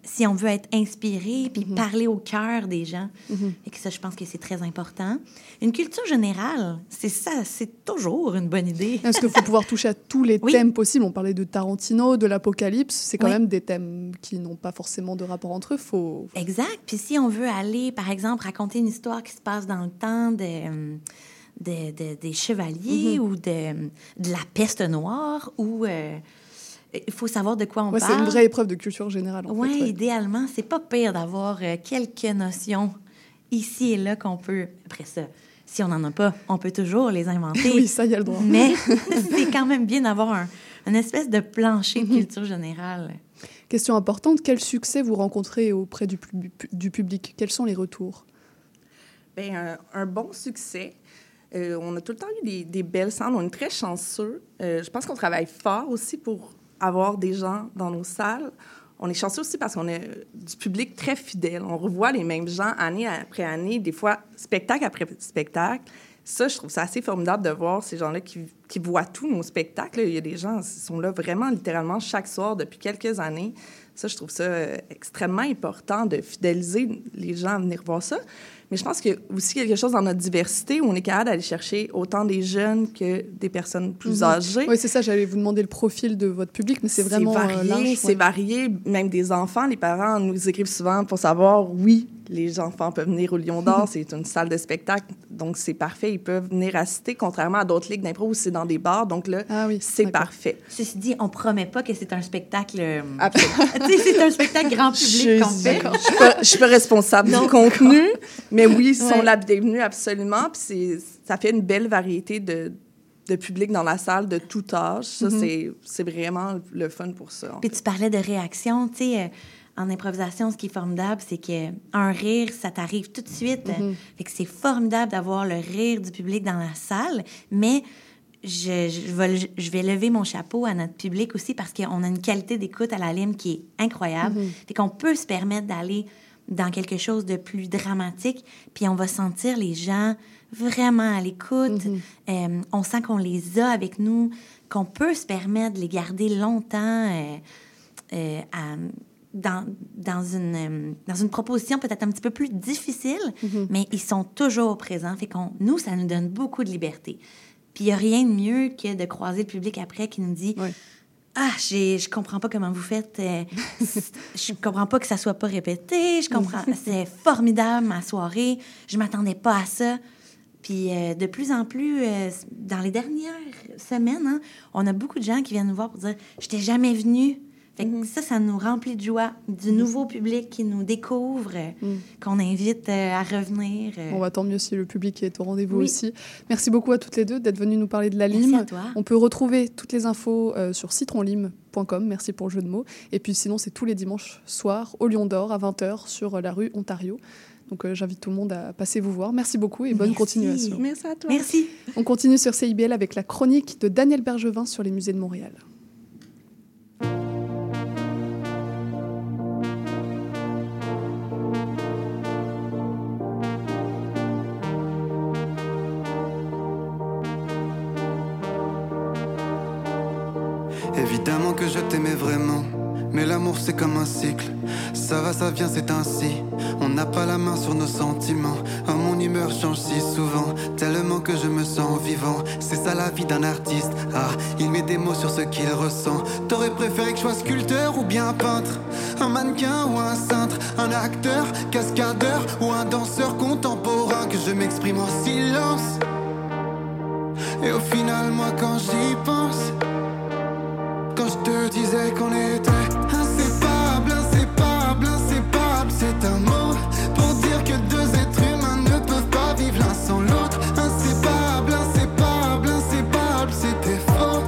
si on veut être inspiré puis parler au cœur des gens. Mhm. Et que ça, je pense que c'est très important. Une culture générale, c'est ça, c'est toujours une bonne idée. Est-ce qu'il faut pouvoir toucher à tous les thèmes possibles? On parlait de Tarantino, de l'apocalypse. C'est quand Oui. même des thèmes qui n'ont pas forcément de rapport entre eux. Faut... Exact. Puis si on veut aller, par exemple, raconter une histoire qui se passe dans le temps de, euh, de- de- des chevaliers Mhm. ou de, de la peste noire, ou euh, il faut savoir de quoi on Ouais, c'est parle. une vraie épreuve de culture générale. En Oui, fait, ouais. idéalement, c'est pas pire d'avoir euh, quelques notions ici et là qu'on peut. Après ça, si on n'en a pas, on peut toujours les inventer. Oui, ça, y a le droit. Mais c'est quand même bien d'avoir un, une espèce de plancher de culture générale. Question importante quel succès vous rencontrez auprès du, pub- du public? Quels sont les retours? Bien, un, un bon succès. Euh, on a tout le temps eu des, des belles scènes. On est très chanceux. Euh, je pense qu'on travaille fort aussi pour avoir des gens dans nos salles. On est chanceux aussi parce qu'on a du public très fidèle. On revoit les mêmes gens année après année, des fois spectacle après spectacle. Ça, je trouve ça assez formidable de voir ces gens-là qui, voient tous nos spectacles. Il y a des gens qui sont là vraiment littéralement chaque soir depuis quelques années. Ça, je trouve ça euh, extrêmement important de fidéliser les gens à venir voir ça. Mais je pense qu'il y a aussi quelque chose dans notre diversité où on est capable d'aller chercher autant des jeunes que des personnes plus Mhm. âgées. Oui, c'est ça, j'allais vous demander le profil de votre public, mais c'est vraiment euh, varié, c'est ouais. varié. Même des enfants, les parents nous écrivent souvent pour savoir, oui, les enfants peuvent venir au Lion d'Or, c'est une salle de spectacle, donc c'est parfait. Ils peuvent venir assister, contrairement à d'autres ligues d'impro où c'est dans des bars, donc là, Ah oui, c'est parfait. Ceci dit, on promet pas que c'est un spectacle. euh, tu sais, c'est un spectacle grand public Je qu'on fait. je suis pas, je suis pas responsable Non. du contenu, mais oui, ils sont Ouais. la bienvenue absolument. Puis c'est- ça fait une belle variété de, de public dans la salle de tout âge. Ça, Mhm. c'est- c'est vraiment le fun pour ça. Puis tu parlais de réaction, tu sais, euh, en improvisation, ce qui est formidable, c'est que un rire, ça t'arrive tout de suite. Fait que c'est formidable d'avoir le rire du public dans la salle, mais je, je, vais, je vais lever mon chapeau à notre public aussi parce qu'on a une qualité d'écoute à la lime qui est incroyable. Fait qu'on peut se permettre d'aller dans quelque chose de plus dramatique, puis on va sentir les gens vraiment à l'écoute. Euh, on sent qu'on les a avec nous, qu'on peut se permettre de les garder longtemps euh, euh, à- dans, dans, une, euh, dans une proposition peut-être un petit peu plus difficile, mais ils sont toujours présents. Fait qu'on, nous, ça nous donne beaucoup de liberté. Puis il n'y a rien de mieux que de croiser le public après qui nous dit Ah, je comprends pas comment vous faites. euh, je comprends pas que ça soit pas répété. Je comprends. C'est formidable, ma soirée. Je m'attendais pas à ça. Puis euh, de plus en plus, euh, dans les dernières semaines, hein, on a beaucoup de gens qui viennent nous voir pour dire Je t'ai jamais venu. Fait que ça, ça nous remplit de joie. Du nouveau public qui nous découvre, euh, qu'on invite euh, à revenir. euh. Bon, bah, tant mieux si le public est au rendez-vous Oui. aussi. Merci beaucoup à toutes les deux d'être venues nous parler de la Merci lime. à toi. On peut retrouver toutes les infos euh, sur citronlime.com. Merci pour le jeu de mots. Et puis sinon, c'est tous les dimanches soirs au Lion d'Or à 20h sur la rue Ontario. Donc euh, j'invite tout le monde à passer vous voir. Merci beaucoup et bonne Merci. continuation. Merci à toi. Merci. On continue sur CIBL avec la chronique de Daniel Bergevin sur les musées de Montréal. Je t'aimais vraiment. Mais l'amour c'est comme un cycle, ça va, ça vient, c'est ainsi. On n'a pas la main sur nos sentiments. Oh, mon humeur change si souvent, tellement que je me sens vivant. C'est ça la vie d'un artiste. Ah, il met des mots sur ce qu'il ressent. T'aurais préféré que je sois sculpteur ou bien peintre, un mannequin ou un cintre, un acteur, cascadeur ou un danseur contemporain? Que je m'exprime en silence. Et au final, moi quand j'y pense. Disais qu'on était inséparable, inséparable, inséparable, c'est un mot pour dire que deux êtres humains ne peuvent pas vivre l'un sans l'autre. Inséparable, inséparable, inséparable, c'était faux.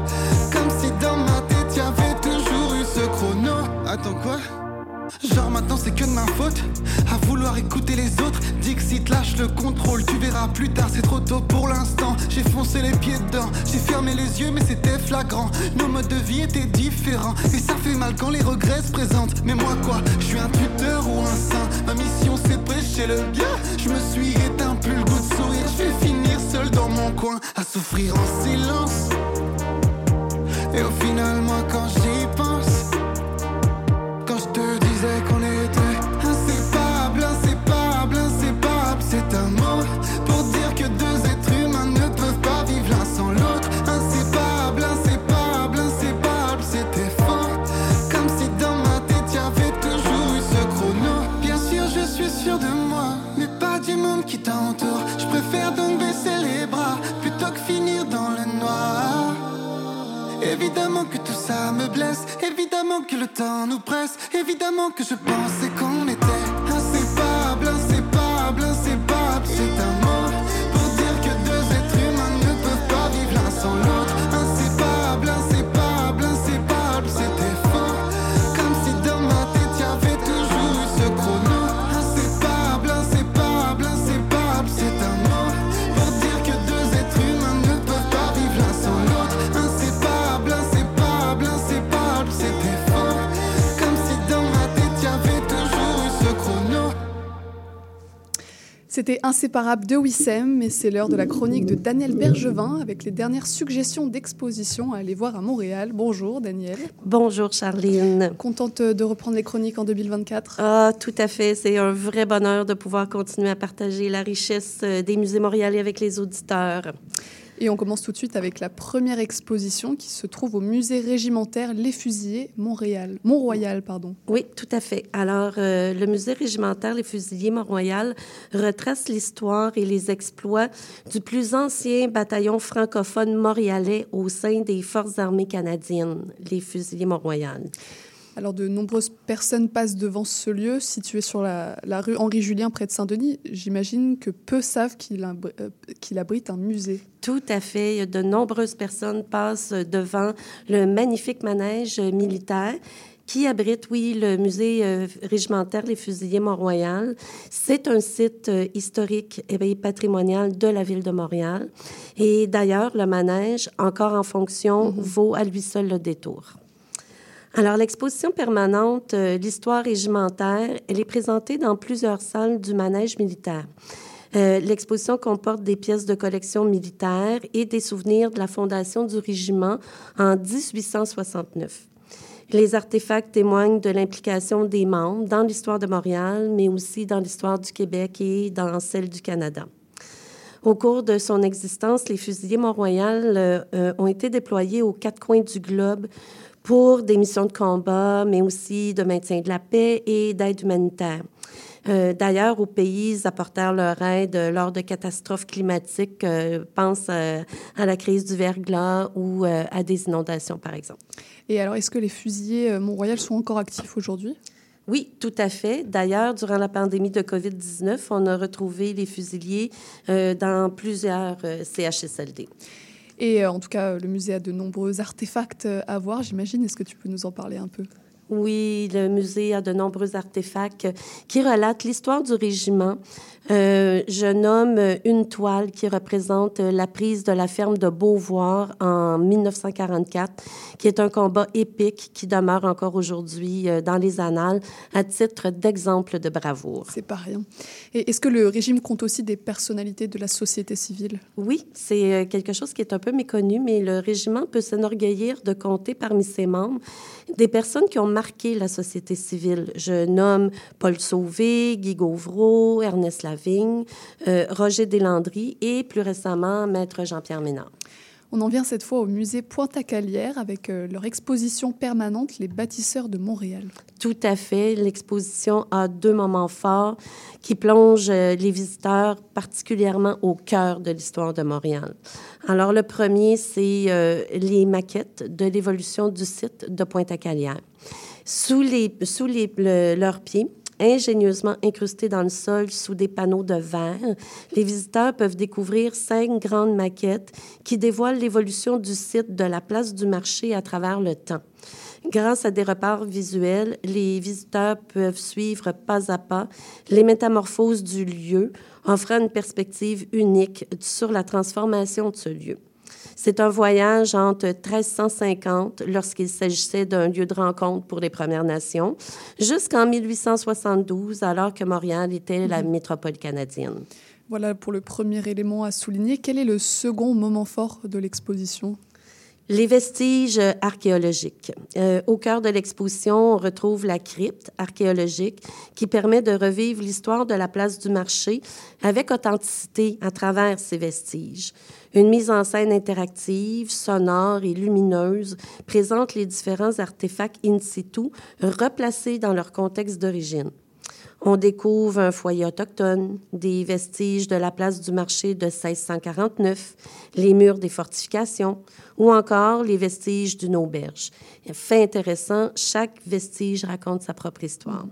Comme si dans ma tête y avait toujours eu ce chrono. Attends quoi? Genre maintenant c'est que de ma faute écouter les autres. Dixit lâche le contrôle. Tu verras plus tard c'est trop tôt pour l'instant. J'ai foncé les pieds dedans. J'ai fermé les yeux mais c'était flagrant. Nos modes de vie étaient différents. Et ça fait mal quand les regrets se présentent. Mais moi quoi? Je suis un tuteur ou un saint? Ma mission c'est prêcher le bien. Je me suis éteint plus le goût de sourire. Je vais finir seul dans mon coin À souffrir en silence. Et au final moi quand j'y pense quand je te disais qu'on évidemment que le temps nous presse, évidemment que je pensais qu'on était C'était Inséparable de Wissem, mais c'est l'heure de la chronique de Daniel Bergevin avec les dernières suggestions d'exposition à aller voir à Montréal. Bonjour Daniel. Bonjour Charline. Contente de reprendre les chroniques en 2024 Ah, tout à fait. C'est un vrai bonheur de pouvoir continuer à partager la richesse euh, des musées montréalais avec les auditeurs. Et on commence tout de suite avec la première exposition qui se trouve au musée régimentaire Les Fusiliers Montréal, Mont-Royal. Pardon. Oui, tout à fait. Alors, euh, le musée régimentaire Les Fusiliers Mont-Royal retrace l'histoire et les exploits du plus ancien bataillon francophone montréalais au sein des Forces armées canadiennes, les Fusiliers Mont-Royal. Alors, de nombreuses personnes passent devant ce lieu situé sur la, rue Henri-Julien près de Saint-Denis. J'imagine que peu savent qu'il abrite un musée. Tout à fait. De nombreuses personnes passent devant le magnifique manège militaire qui abrite, oui, le musée euh, régimentaire Les Fusiliers Mont-Royal. C'est un site euh, historique et patrimonial de la ville de Montréal. Et d'ailleurs, le manège, encore en fonction, mm-hmm. vaut à lui seul le détour. Alors, l'exposition permanente, euh, l'histoire régimentaire, elle est présentée dans plusieurs salles du manège militaire. Euh, l'exposition comporte des pièces de collection militaire et des souvenirs de la fondation du régiment en 1869. Les artefacts témoignent de l'implication des membres dans l'histoire de Montréal, mais aussi dans l'histoire du Québec et dans celle du Canada. Au cours de son existence, les fusiliers Mont-Royal euh, ont été déployés aux quatre coins du globe pour des missions de combat, mais aussi de maintien de la paix et d'aide humanitaire. Euh, D'ailleurs, aux pays, ils apportèrent leur aide lors de catastrophes climatiques. Euh, pense euh, à la crise du verglas ou euh, à des inondations, par exemple. Et alors, est-ce que les fusiliers Mont-Royal sont encore actifs aujourd'hui? Oui, tout à fait. D'ailleurs, durant la pandémie de COVID-19, on a retrouvé les fusiliers dans plusieurs CHSLD. Et euh, en tout cas, le musée a de nombreux artefacts euh, à voir, j'imagine. Est-ce que tu peux nous en parler un peu? Oui, le musée a de nombreux artefacts qui relatent l'histoire du régiment. Euh, je nomme une toile qui représente la prise de la ferme de Beauvoir en 1944, qui est un combat épique qui demeure encore aujourd'hui euh, dans les annales à titre d'exemple de bravoure. C'est pas rien. Et est-ce que le régime compte aussi des personnalités de la société civile? Oui, c'est euh, quelque chose qui est un peu méconnu, mais le régiment peut s'enorgueillir de compter parmi ses membres des personnes qui ont marqué la société civile. Je nomme Paul Sauvé, Guy Gauvreau, Ernest Lavigne, euh, Roger Deslandry et plus récemment Maître Jean-Pierre Ménard. On en vient cette fois au musée Pointe-à-Calière avec euh, leur exposition permanente Les bâtisseurs de Montréal. Tout à fait. L'exposition a deux moments forts qui plongent euh, les visiteurs particulièrement au cœur de l'histoire de Montréal. Alors, le premier, c'est euh, les maquettes de l'évolution du site de Pointe-à-Calière. Sous, les, sous les, leurs pieds, ingénieusement incrustés dans le sol sous des panneaux de verre, les visiteurs peuvent découvrir cinq grandes maquettes qui dévoilent l'évolution du site de la place du marché à travers le temps. Grâce à des repères visuels, les visiteurs peuvent suivre pas à pas les métamorphoses du lieu, offrant une perspective unique sur la transformation de ce lieu. C'est un voyage entre 1350, lorsqu'il s'agissait d'un lieu de rencontre pour les Premières Nations, jusqu'en 1872, alors que Montréal était la mhm. métropole canadienne. Voilà pour le premier élément à souligner. Quel est le second moment fort de l'exposition? Les vestiges archéologiques. Euh, au cœur de l'exposition, on retrouve la crypte archéologique qui permet de revivre l'histoire de la place du marché avec authenticité à travers ces vestiges. Une mise en scène interactive, sonore et lumineuse présente les différents artefacts in situ replacés dans leur contexte d'origine. On découvre un foyer autochtone, des vestiges de la place du marché de 1649, les murs des fortifications ou encore les vestiges d'une auberge. Fait intéressant, chaque vestige raconte sa propre histoire.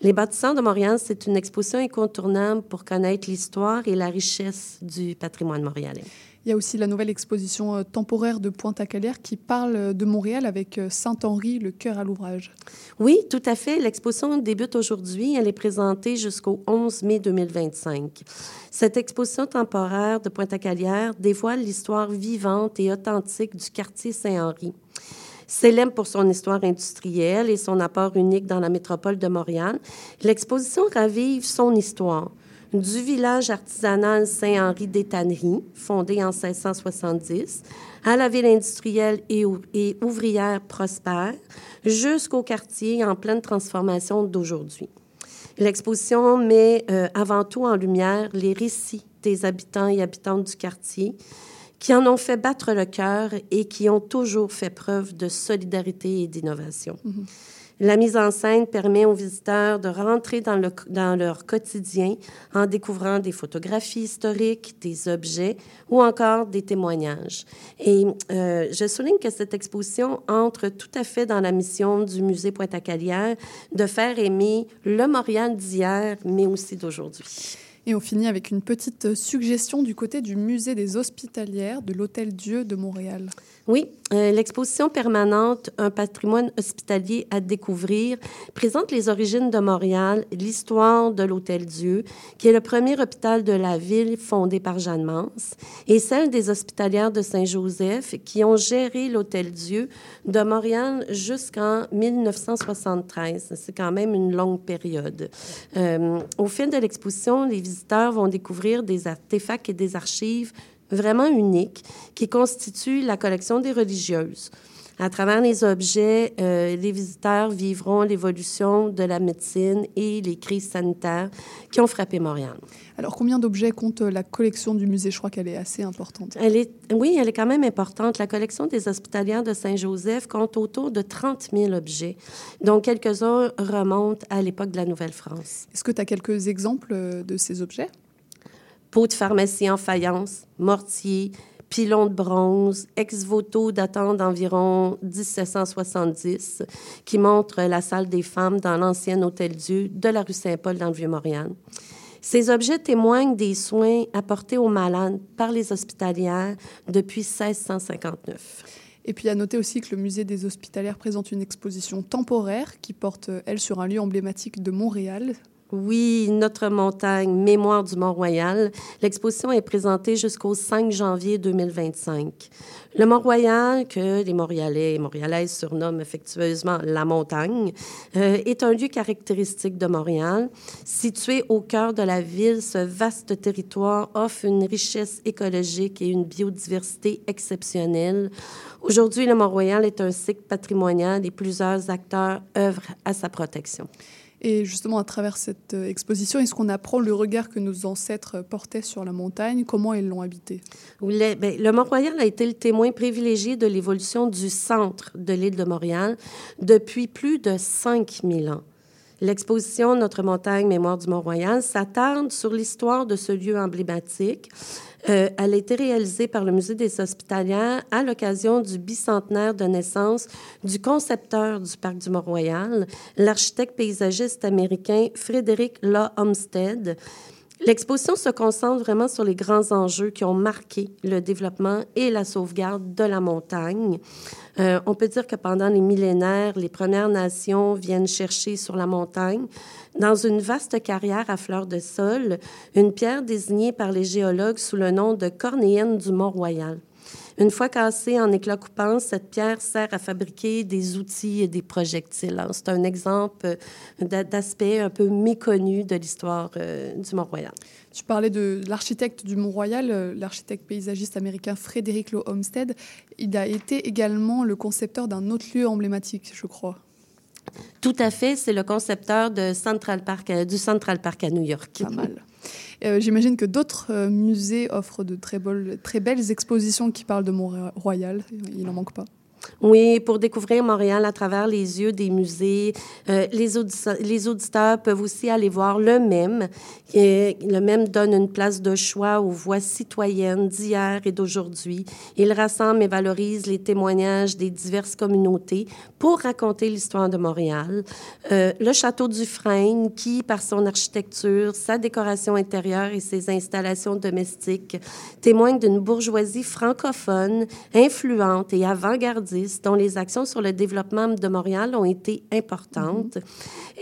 Les bâtisseurs de Montréal, c'est une exposition incontournable pour connaître l'histoire et la richesse du patrimoine montréalais. Il y a aussi la nouvelle exposition euh, temporaire de Pointe-à-Calière qui parle euh, de Montréal avec euh, Saint-Henri, le cœur à l'ouvrage. Oui, tout à fait. L'exposition débute aujourd'hui. Elle est présentée jusqu'au 11 mai 2025. Cette exposition temporaire de Pointe-à-Calière dévoile l'histoire vivante et authentique du quartier Saint-Henri. Célèbre pour son histoire industrielle et son apport unique dans la métropole de Montréal, l'exposition ravive son histoire du village artisanal Saint-Henri des Tanneries, fondé en 1670, à la ville industrielle et, ouvrière prospère, jusqu'au quartier en pleine transformation d'aujourd'hui. L'exposition met euh, avant tout en lumière les récits des habitants et habitantes du quartier, qui en ont fait battre le cœur et qui ont toujours fait preuve de solidarité et d'innovation. La mise en scène permet aux visiteurs de rentrer dans, le, dans leur quotidien en découvrant des photographies historiques, des objets ou encore des témoignages. Et euh, je souligne que cette exposition entre tout à fait dans la mission du musée Pointe-à-Calière de faire aimer le Montréal d'hier, mais aussi d'aujourd'hui. Et on finit avec une petite suggestion du côté du musée des Hospitalières de l'Hôtel Dieu de Montréal. Oui, euh, l'exposition permanente Un patrimoine hospitalier à découvrir présente les origines de Montréal, l'histoire de l'Hôtel Dieu, qui est le premier hôpital de la ville fondé par Jeanne Mance, et celle des hospitalières de Saint-Joseph qui ont géré l'Hôtel Dieu de Montréal jusqu'en 1973. C'est quand même une longue période. Euh, au fil de l'exposition, les visiteurs vont découvrir des artefacts et des archives vraiment uniques qui constituent la collection des religieuses. À travers les objets, euh, les visiteurs vivront l'évolution de la médecine et les crises sanitaires qui ont frappé Montréal. Alors, combien d'objets compte la collection du musée? Je crois qu'elle est assez importante. Elle est, oui, elle est quand même importante. La collection des hospitalières de Saint-Joseph compte autour de 30 000 objets, dont quelques-uns remontent à l'époque de la Nouvelle-France. Est-ce que tu as quelques exemples euh, de ces objets? Pots de pharmacie en faïence, mortier, pilon de bronze, ex-voto datant d'environ 1770, qui montre la salle des femmes dans l'ancien Hôtel-Dieu de la rue Saint-Paul dans le Vieux-Montréal. Ces objets témoignent des soins apportés aux malades par les hospitalières depuis 1659. Et puis à noter aussi que le musée des hospitalières présente une exposition temporaire qui porte, elle, sur un lieu emblématique de Montréal, oui, notre montagne, Mémoire du Mont-Royal. L'exposition est présentée jusqu'au 5 janvier 2025. Le Mont-Royal, que les Montréalais et Montréalaises surnomment affectueusement la montagne, euh, est un lieu caractéristique de Montréal. Situé au cœur de la ville, ce vaste territoire offre une richesse écologique et une biodiversité exceptionnelle. Aujourd'hui, le Mont-Royal est un site patrimonial et plusieurs acteurs œuvrent à sa protection. Et justement, à travers cette euh, exposition, est-ce qu'on apprend le regard que nos ancêtres portaient sur la montagne, comment ils l'ont habité? Le, ben, le Mont-Royal a été le témoin privilégié de l'évolution du centre de l'île de Montréal depuis plus de 5000 ans. L'exposition Notre montagne, mémoire du Mont-Royal s'attarde sur l'histoire de ce lieu emblématique. Euh, elle a été réalisée par le Musée des Hospitalières à l'occasion du bicentenaire de naissance du concepteur du Parc du Mont-Royal, l'architecte paysagiste américain Frédéric Law Olmsted. L'exposition se concentre vraiment sur les grands enjeux qui ont marqué le développement et la sauvegarde de la montagne. Euh, on peut dire que pendant les millénaires, les Premières Nations viennent chercher sur la montagne, dans une vaste carrière à fleurs de sol, une pierre désignée par les géologues sous le nom de cornéenne du Mont-Royal. Une fois cassée en éclats coupants, cette pierre sert à fabriquer des outils et des projectiles. C'est un exemple d'aspect un peu méconnu de l'histoire euh, du Mont-Royal. Tu parlais de l'architecte du Mont-Royal, euh, l'architecte paysagiste américain Frédéric Law Olmsted. Il a été également le concepteur d'un autre lieu emblématique, je crois. Tout à fait, c'est le concepteur de Central Park, euh, du Central Park à New York. Pas mal. Euh, j'imagine que d'autres euh, musées offrent de très, très belles expositions qui parlent de Mont-Royal. Il n'en manque pas. Oui, pour découvrir Montréal à travers les yeux des musées. Euh, les, auditeurs peuvent aussi aller voir le même. le même donne une place de choix aux voix citoyennes d'hier et d'aujourd'hui. Il rassemble et valorise les témoignages des diverses communautés pour raconter l'histoire de Montréal. Euh, le château du Frêne, qui, par son architecture, sa décoration intérieure et ses installations domestiques, témoigne d'une bourgeoisie francophone, influente et avant-gardiste dont les actions sur le développement de Montréal ont été importantes.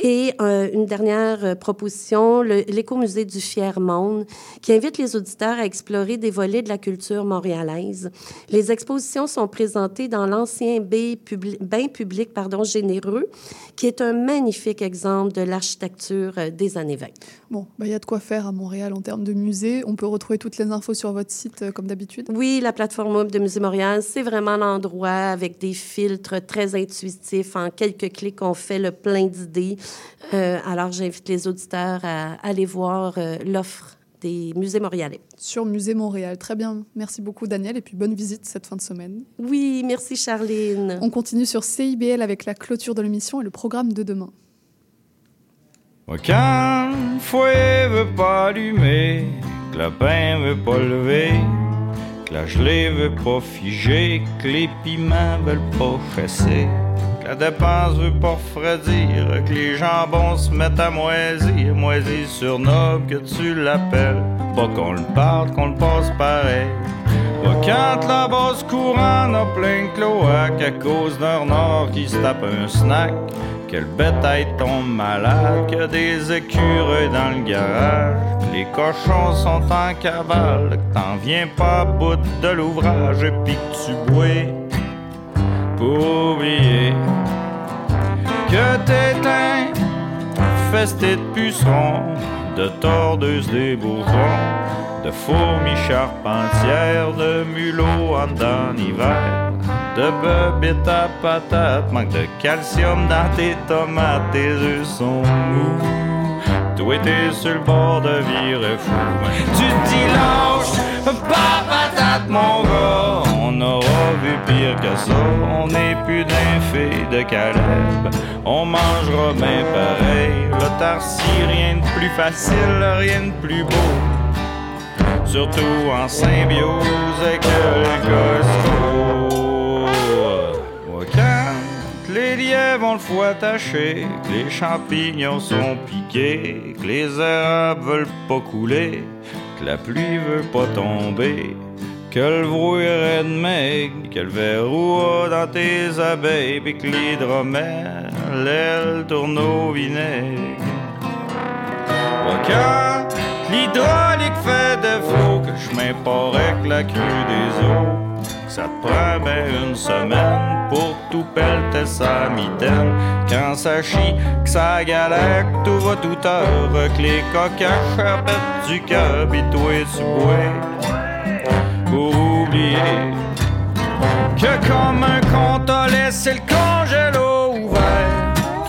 Et euh, une dernière euh, proposition, l'écomusée du Fier Monde, qui invite les auditeurs à explorer des volets de la culture montréalaise. Les expositions sont présentées dans l'ancien bain public, pardon, généreux, qui est un magnifique exemple de l'architecture euh, des années 20. Bon, bah, il y a de quoi faire à Montréal en termes de musée. On peut retrouver toutes les infos sur votre site comme d'habitude. Oui, la plateforme web de Musée Montréal, c'est vraiment l'endroit avec des filtres très intuitifs. En quelques clics, on fait le plein d'idées. Euh, alors, j'invite les auditeurs à aller voir euh, l'offre des musées montréalais. Sur Musée Montréal. Très bien. Merci beaucoup, Daniel, et puis bonne visite cette fin de semaine. Oui, merci, Charline. On continue sur CIBL avec la clôture de l'émission et le programme de demain. Quand le fouet veut pas allumer, que le pain veut pas lever, que la gelée veut pas figer, que les piments veulent pas chasser, que la dépense veut pas refroidir, que les jambons se mettent à moisir, moisir sur noble que tu l'appelles, pas qu'on le parle, qu'on le passe pareil. Quand la basse courant a plein de cloaques à cause d'un renard qui se tape un snack, quelle bétail tombe malade, que des écureuils dans le garage, les cochons sont en cavale, t'en viens pas bout de l'ouvrage et puis tu bois. Pour oublier que t'éteins festé de pucerons, de tordeuses des bourgeons, de fourmis charpentières, de mulots en dedans d'hiver, de bebites à patates, manque de calcium dans tes tomates, tes œufs sont mous. Toi t'es sur le bord de virer fou. Tu dis lâche, pas patate mon gars. On aura vu pire que ça. On n'est plus d'un fait de Caleb. On mangera bien pareil. L'autarcie, rien de plus facile, rien de plus beau. Surtout en symbiose avec le Costco. Quand les lièvres ont le foie attaché, que les champignons sont piqués, que les érables veulent pas couler, que la pluie veut pas tomber, que le brouillard est maigre, que le verrou dans tes abeilles, pis que l'hydromel, l'aile tourne au vinaigre. L'hydraulique fait défaut, que je m'importe la crue des eaux, ça te prend ben une semaine pour tout pelleter sa mitaine. Quand ça chie, que ça galère, que tout va tout heure, que les coquins du cœur, pis toi tu bois pour que comme un con t'as laissé le congélo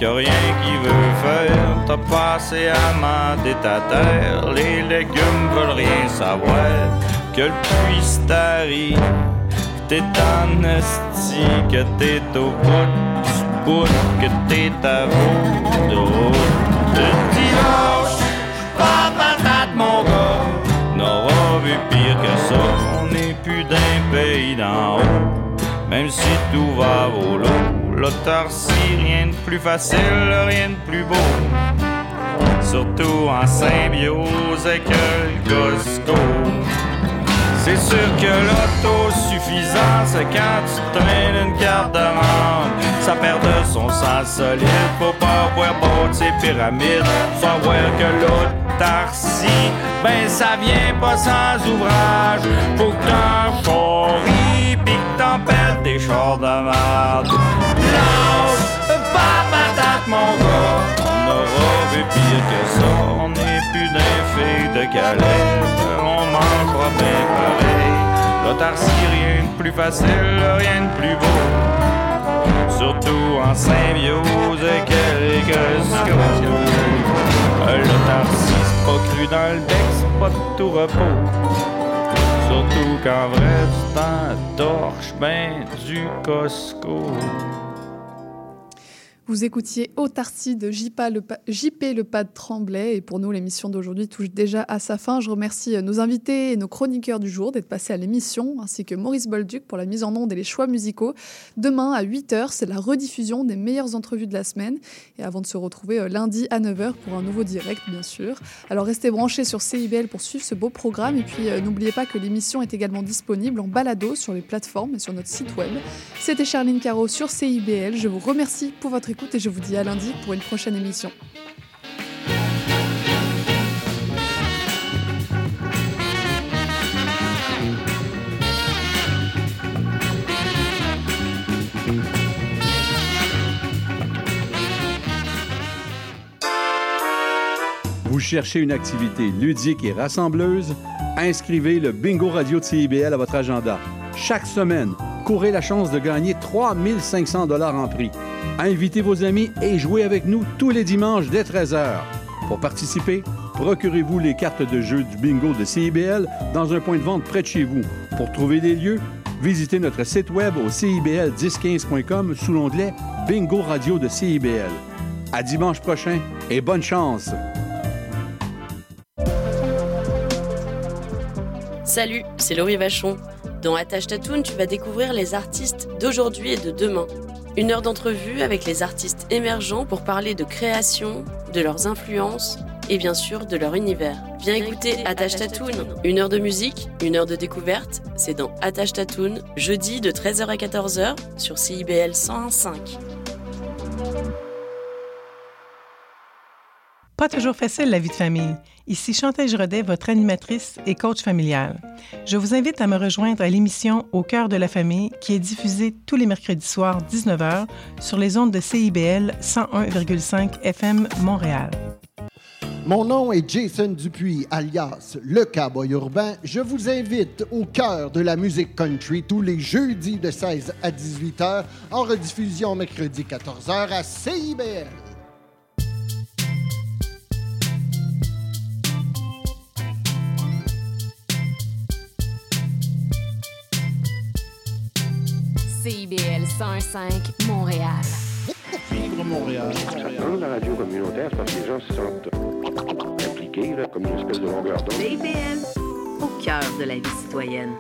y a rien qui veut faire. T'as passé à mander ta terre Les légumes veulent rien savoir. Que le puits s'arrive T'es en Que t'es au bout du bout Que t'es à bout de route. Dimanche Pas patate mon gars. N'aura vu pire que ça. On n'est plus d'un pays d'en haut. Même si tout va au lot, l'autarcie, rien de plus facile, rien de plus beau. Surtout en symbiose avec le Costco. C'est sûr que l'autosuffisance, quand tu traînes une carte de membre. Ça perd de son sens solide, faut pas de ces pyramides. Savoir que l'autarcie, ben ça vient pas sans ouvrage. Faut que t'en pis que t'en des chars de. Lâche, pas patate mon gars, on aura vu pire que ça. On n'est plus d'un filles de Calais, on mangera bien pareil. L'autarcie, rien de plus facile, rien de plus beau. Surtout en symbiose avec quelques L'autarcie, c'est pas cru dans le bec, c'est pas de tout repos. Surtout qu'en vrai, tu t'en torches ben du Costco. Vous écoutiez Autarcie de JP le, pa- JP le Pas de Tremblay. Et pour nous, l'émission d'aujourd'hui touche déjà à sa fin. Je remercie euh, nos invités et nos chroniqueurs du jour d'être passés à l'émission, ainsi que Maurice Bolduc pour la mise en onde et les choix musicaux. Demain à 8h, c'est la rediffusion des meilleures entrevues de la semaine. Et avant de se retrouver euh, lundi à 9h pour un nouveau direct, bien sûr. Alors restez branchés sur CIBL pour suivre ce beau programme. Et puis euh, n'oubliez pas que l'émission est également disponible en balado sur les plateformes et sur notre site web. C'était Charline Caro sur CIBL. Je vous remercie pour votre écoute et je vous dis à lundi pour une prochaine émission. Vous cherchez une activité ludique et rassembleuse? Inscrivez le Bingo Radio de CIBL à votre agenda. Chaque semaine, courez la chance de gagner 3500 dollars en prix. Invitez vos amis et jouez avec nous tous les dimanches dès 13h. Pour participer, procurez-vous les cartes de jeu du bingo de CIBL dans un point de vente près de chez vous. Pour trouver des lieux, visitez notre site web au cibl1015.com sous l'onglet Bingo Radio de CIBL. À dimanche prochain et bonne chance! Salut, c'est Laurie Vachon. Dans Attache Tatoon, tu vas découvrir les artistes d'aujourd'hui et de demain. Une heure d'entrevue avec les artistes émergents pour parler de création, de leurs influences et bien sûr de leur univers. Viens écouter Attache Tatoon, une heure de musique, une heure de découverte, c'est dans Attache Tatoon, jeudi de 13h à 14h sur CIBL 101.5. Pas toujours facile la vie de famille. Ici Chantal Giraudet, votre animatrice et coach familial. Je vous invite à me rejoindre à l'émission Au cœur de la famille qui est diffusée tous les mercredis soirs 19h sur les ondes de CIBL 101,5 FM Montréal. Mon nom est Jason Dupuis, alias Le Cowboy Urbain. Je vous invite au cœur de la musique country tous les jeudis de 16 à 18 h, en rediffusion mercredi 14 h à CIBL. CIBL 105 Montréal. Vivre Montréal. Dans la radio communautaire, parce que les gens se sentent impliqués, là, comme une espèce de longueur d'onde. CIBL, au cœur de la vie citoyenne.